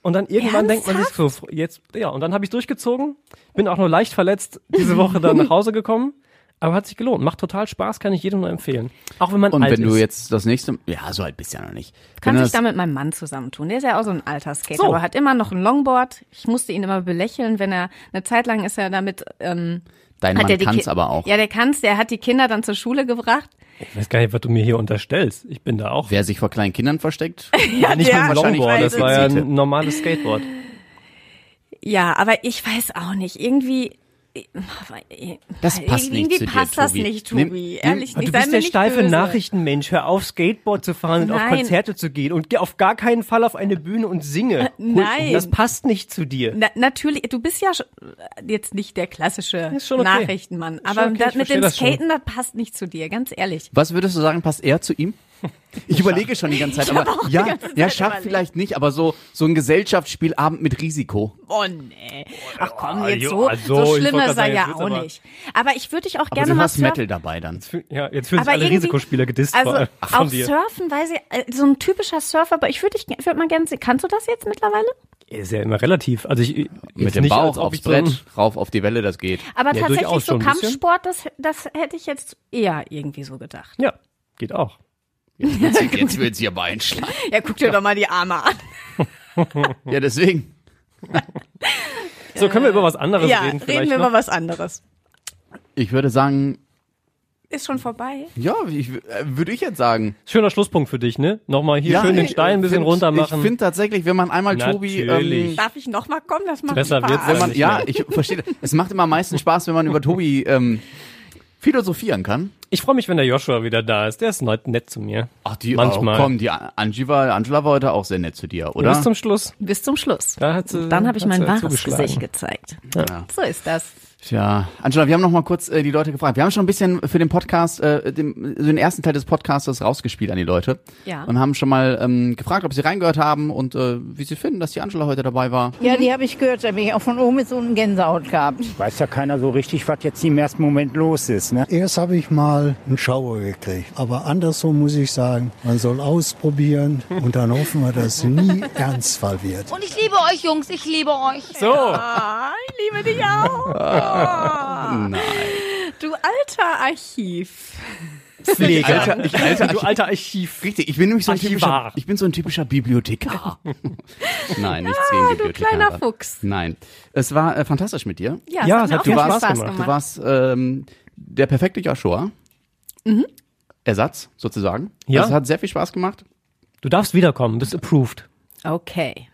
Und dann irgendwann denkt man sich so, jetzt, ja, und dann habe ich durchgezogen, bin auch nur leicht verletzt diese Woche dann nach Hause gekommen, aber hat sich gelohnt. Macht total Spaß, kann ich jedem nur empfehlen. Auch wenn man und alt wenn du ist. jetzt das nächste, ja, so alt bist du ja noch nicht. Kann sich da mit meinem Mann zusammentun. Der ist ja auch so ein alter Skater, So. aber hat immer noch ein Longboard. Ich musste ihn immer belächeln, wenn er eine Zeit lang ist er damit. Ähm, Dein hat Mann er Ki- aber auch. Ja, der kann's. Der hat die Kinder dann zur Schule gebracht. Ich weiß gar nicht, was du mir hier unterstellst. Ich bin da auch. Wer sich vor kleinen Kindern versteckt? Ja, nicht mit dem Longboard, das war ja ein normales Skateboard. Ja, aber ich weiß auch nicht. Irgendwie. Das passt nicht irgendwie zu dir, passt das Tobi. nicht, Tobi. nimm- Ehrlich nicht. Sei mir nicht böse. Nachrichtenmensch. Hör auf, Skateboard zu fahren und auf Nein. Konzerte zu gehen und geh auf gar keinen Fall auf eine Bühne und singe. nein. Das passt nicht zu dir. Na, natürlich, du bist ja jetzt nicht der klassische okay. Nachrichtenmann, aber okay, das mit dem das. Skaten, das passt nicht zu dir, ganz ehrlich. Was würdest du sagen, passt eher zu ihm? Ich überlege schon die ganze Zeit, aber ja, ganze ja, Zeit Schach überlegt. vielleicht nicht, aber so so ein Gesellschaftsspielabend mit Risiko. Oh nee. Ach komm, Ah, jetzt so, also, so schlimm ist er ja auch nicht. Aber ich würde dich auch Aber gerne du mal hast surfen. Metal dabei dann. Ja, jetzt fühlen sich Aber alle irgendwie- Risikospieler gedisst Also auch von dir. Surfen, weiß ich, äh, so ein typischer Surfer, aber ich würde dich, ich würde mal gerne sehen. Kannst du das jetzt mittlerweile? Ist ja immer relativ. Also ich Mit dem nicht, Bauch aufs ich so Brett, rauf auf die Welle, das geht. Aber Ja, tatsächlich so. Kampfsport, das, das hätte ich jetzt eher irgendwie so gedacht. Ja, geht auch. Jetzt, jetzt wird sie aber einschlagen. Ja, guck dir doch mal die Arme an. Ja, deswegen. So, können wir über was anderes ja, reden vielleicht reden wir noch? über was anderes. Ich würde sagen, Ist schon vorbei. ja, ich, äh, würde ich jetzt sagen. Schöner Schlusspunkt für dich, ne? Nochmal hier ja, schön den ich, Stein ein bisschen find, runter machen. Ich finde tatsächlich, wenn man einmal Tobi, Natürlich. ähm, Darf ich noch mal kommen? Das macht Besser Spaß. wird's wenn man, nicht ja, mehr. ich verstehe, es macht immer am meisten Spaß, wenn man über Tobi ähm, philosophieren kann. Ich freue mich, wenn der Joshua wieder da ist. Der ist nett, nett zu mir. Ach, die, Manchmal. Oh, komm, die Angie war, Angela war heute auch sehr nett zu dir, oder? Bis zum Schluss. Bis zum Schluss. Da hat sie, Dann habe ich hat mein sie wahres. Gesicht gezeigt. Ja. So ist das. Tja, Angela, wir haben noch mal kurz äh, die Leute gefragt. Wir haben schon ein bisschen für den Podcast, äh, dem, so den ersten Teil des Podcastes rausgespielt an die Leute. Ja. Und haben schon mal ähm, gefragt, ob sie reingehört haben und äh, wie sie finden, dass die Angela heute dabei war. Ja, die habe ich gehört. Da bin ich auch von oben bis unten Gänsehaut gehabt. Weiß ja keiner so richtig, was jetzt im ersten Moment los ist. Ne? Erst habe ich mal einen Schauer gekriegt. Aber andersrum muss ich sagen, man soll ausprobieren und dann hoffen wir, dass es nie Ernstfall wird. Und ich liebe euch, Jungs, ich liebe euch. So, Ah, ich liebe dich auch. Nein. Du alter Archiv. Pflege. Alter, ich, alter, du alter Archiv. Richtig, ich bin nämlich so ein typischer, ich bin so ein typischer Bibliothekar. Nein, nichts Ah, gegen du Bibliothekare. kleiner Fuchs. Nein. Es war äh, fantastisch mit dir. Ja, Ja, es hat viel Spaß Spaß gemacht. Du warst ähm, der perfekte Joshua. Ersatz, sozusagen. Ja. Es hat sehr viel Spaß gemacht. Du darfst wiederkommen, bist approved. Okay.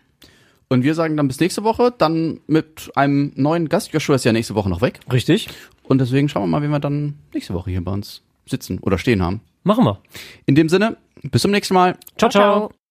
Und wir sagen dann bis nächste Woche, dann mit einem neuen Gast. Joshua ist ja nächste Woche noch weg. Richtig? Und deswegen schauen wir mal, wie wir dann nächste Woche hier bei uns sitzen oder stehen haben. Machen wir. In dem Sinne, bis zum nächsten Mal. ciao. ciao.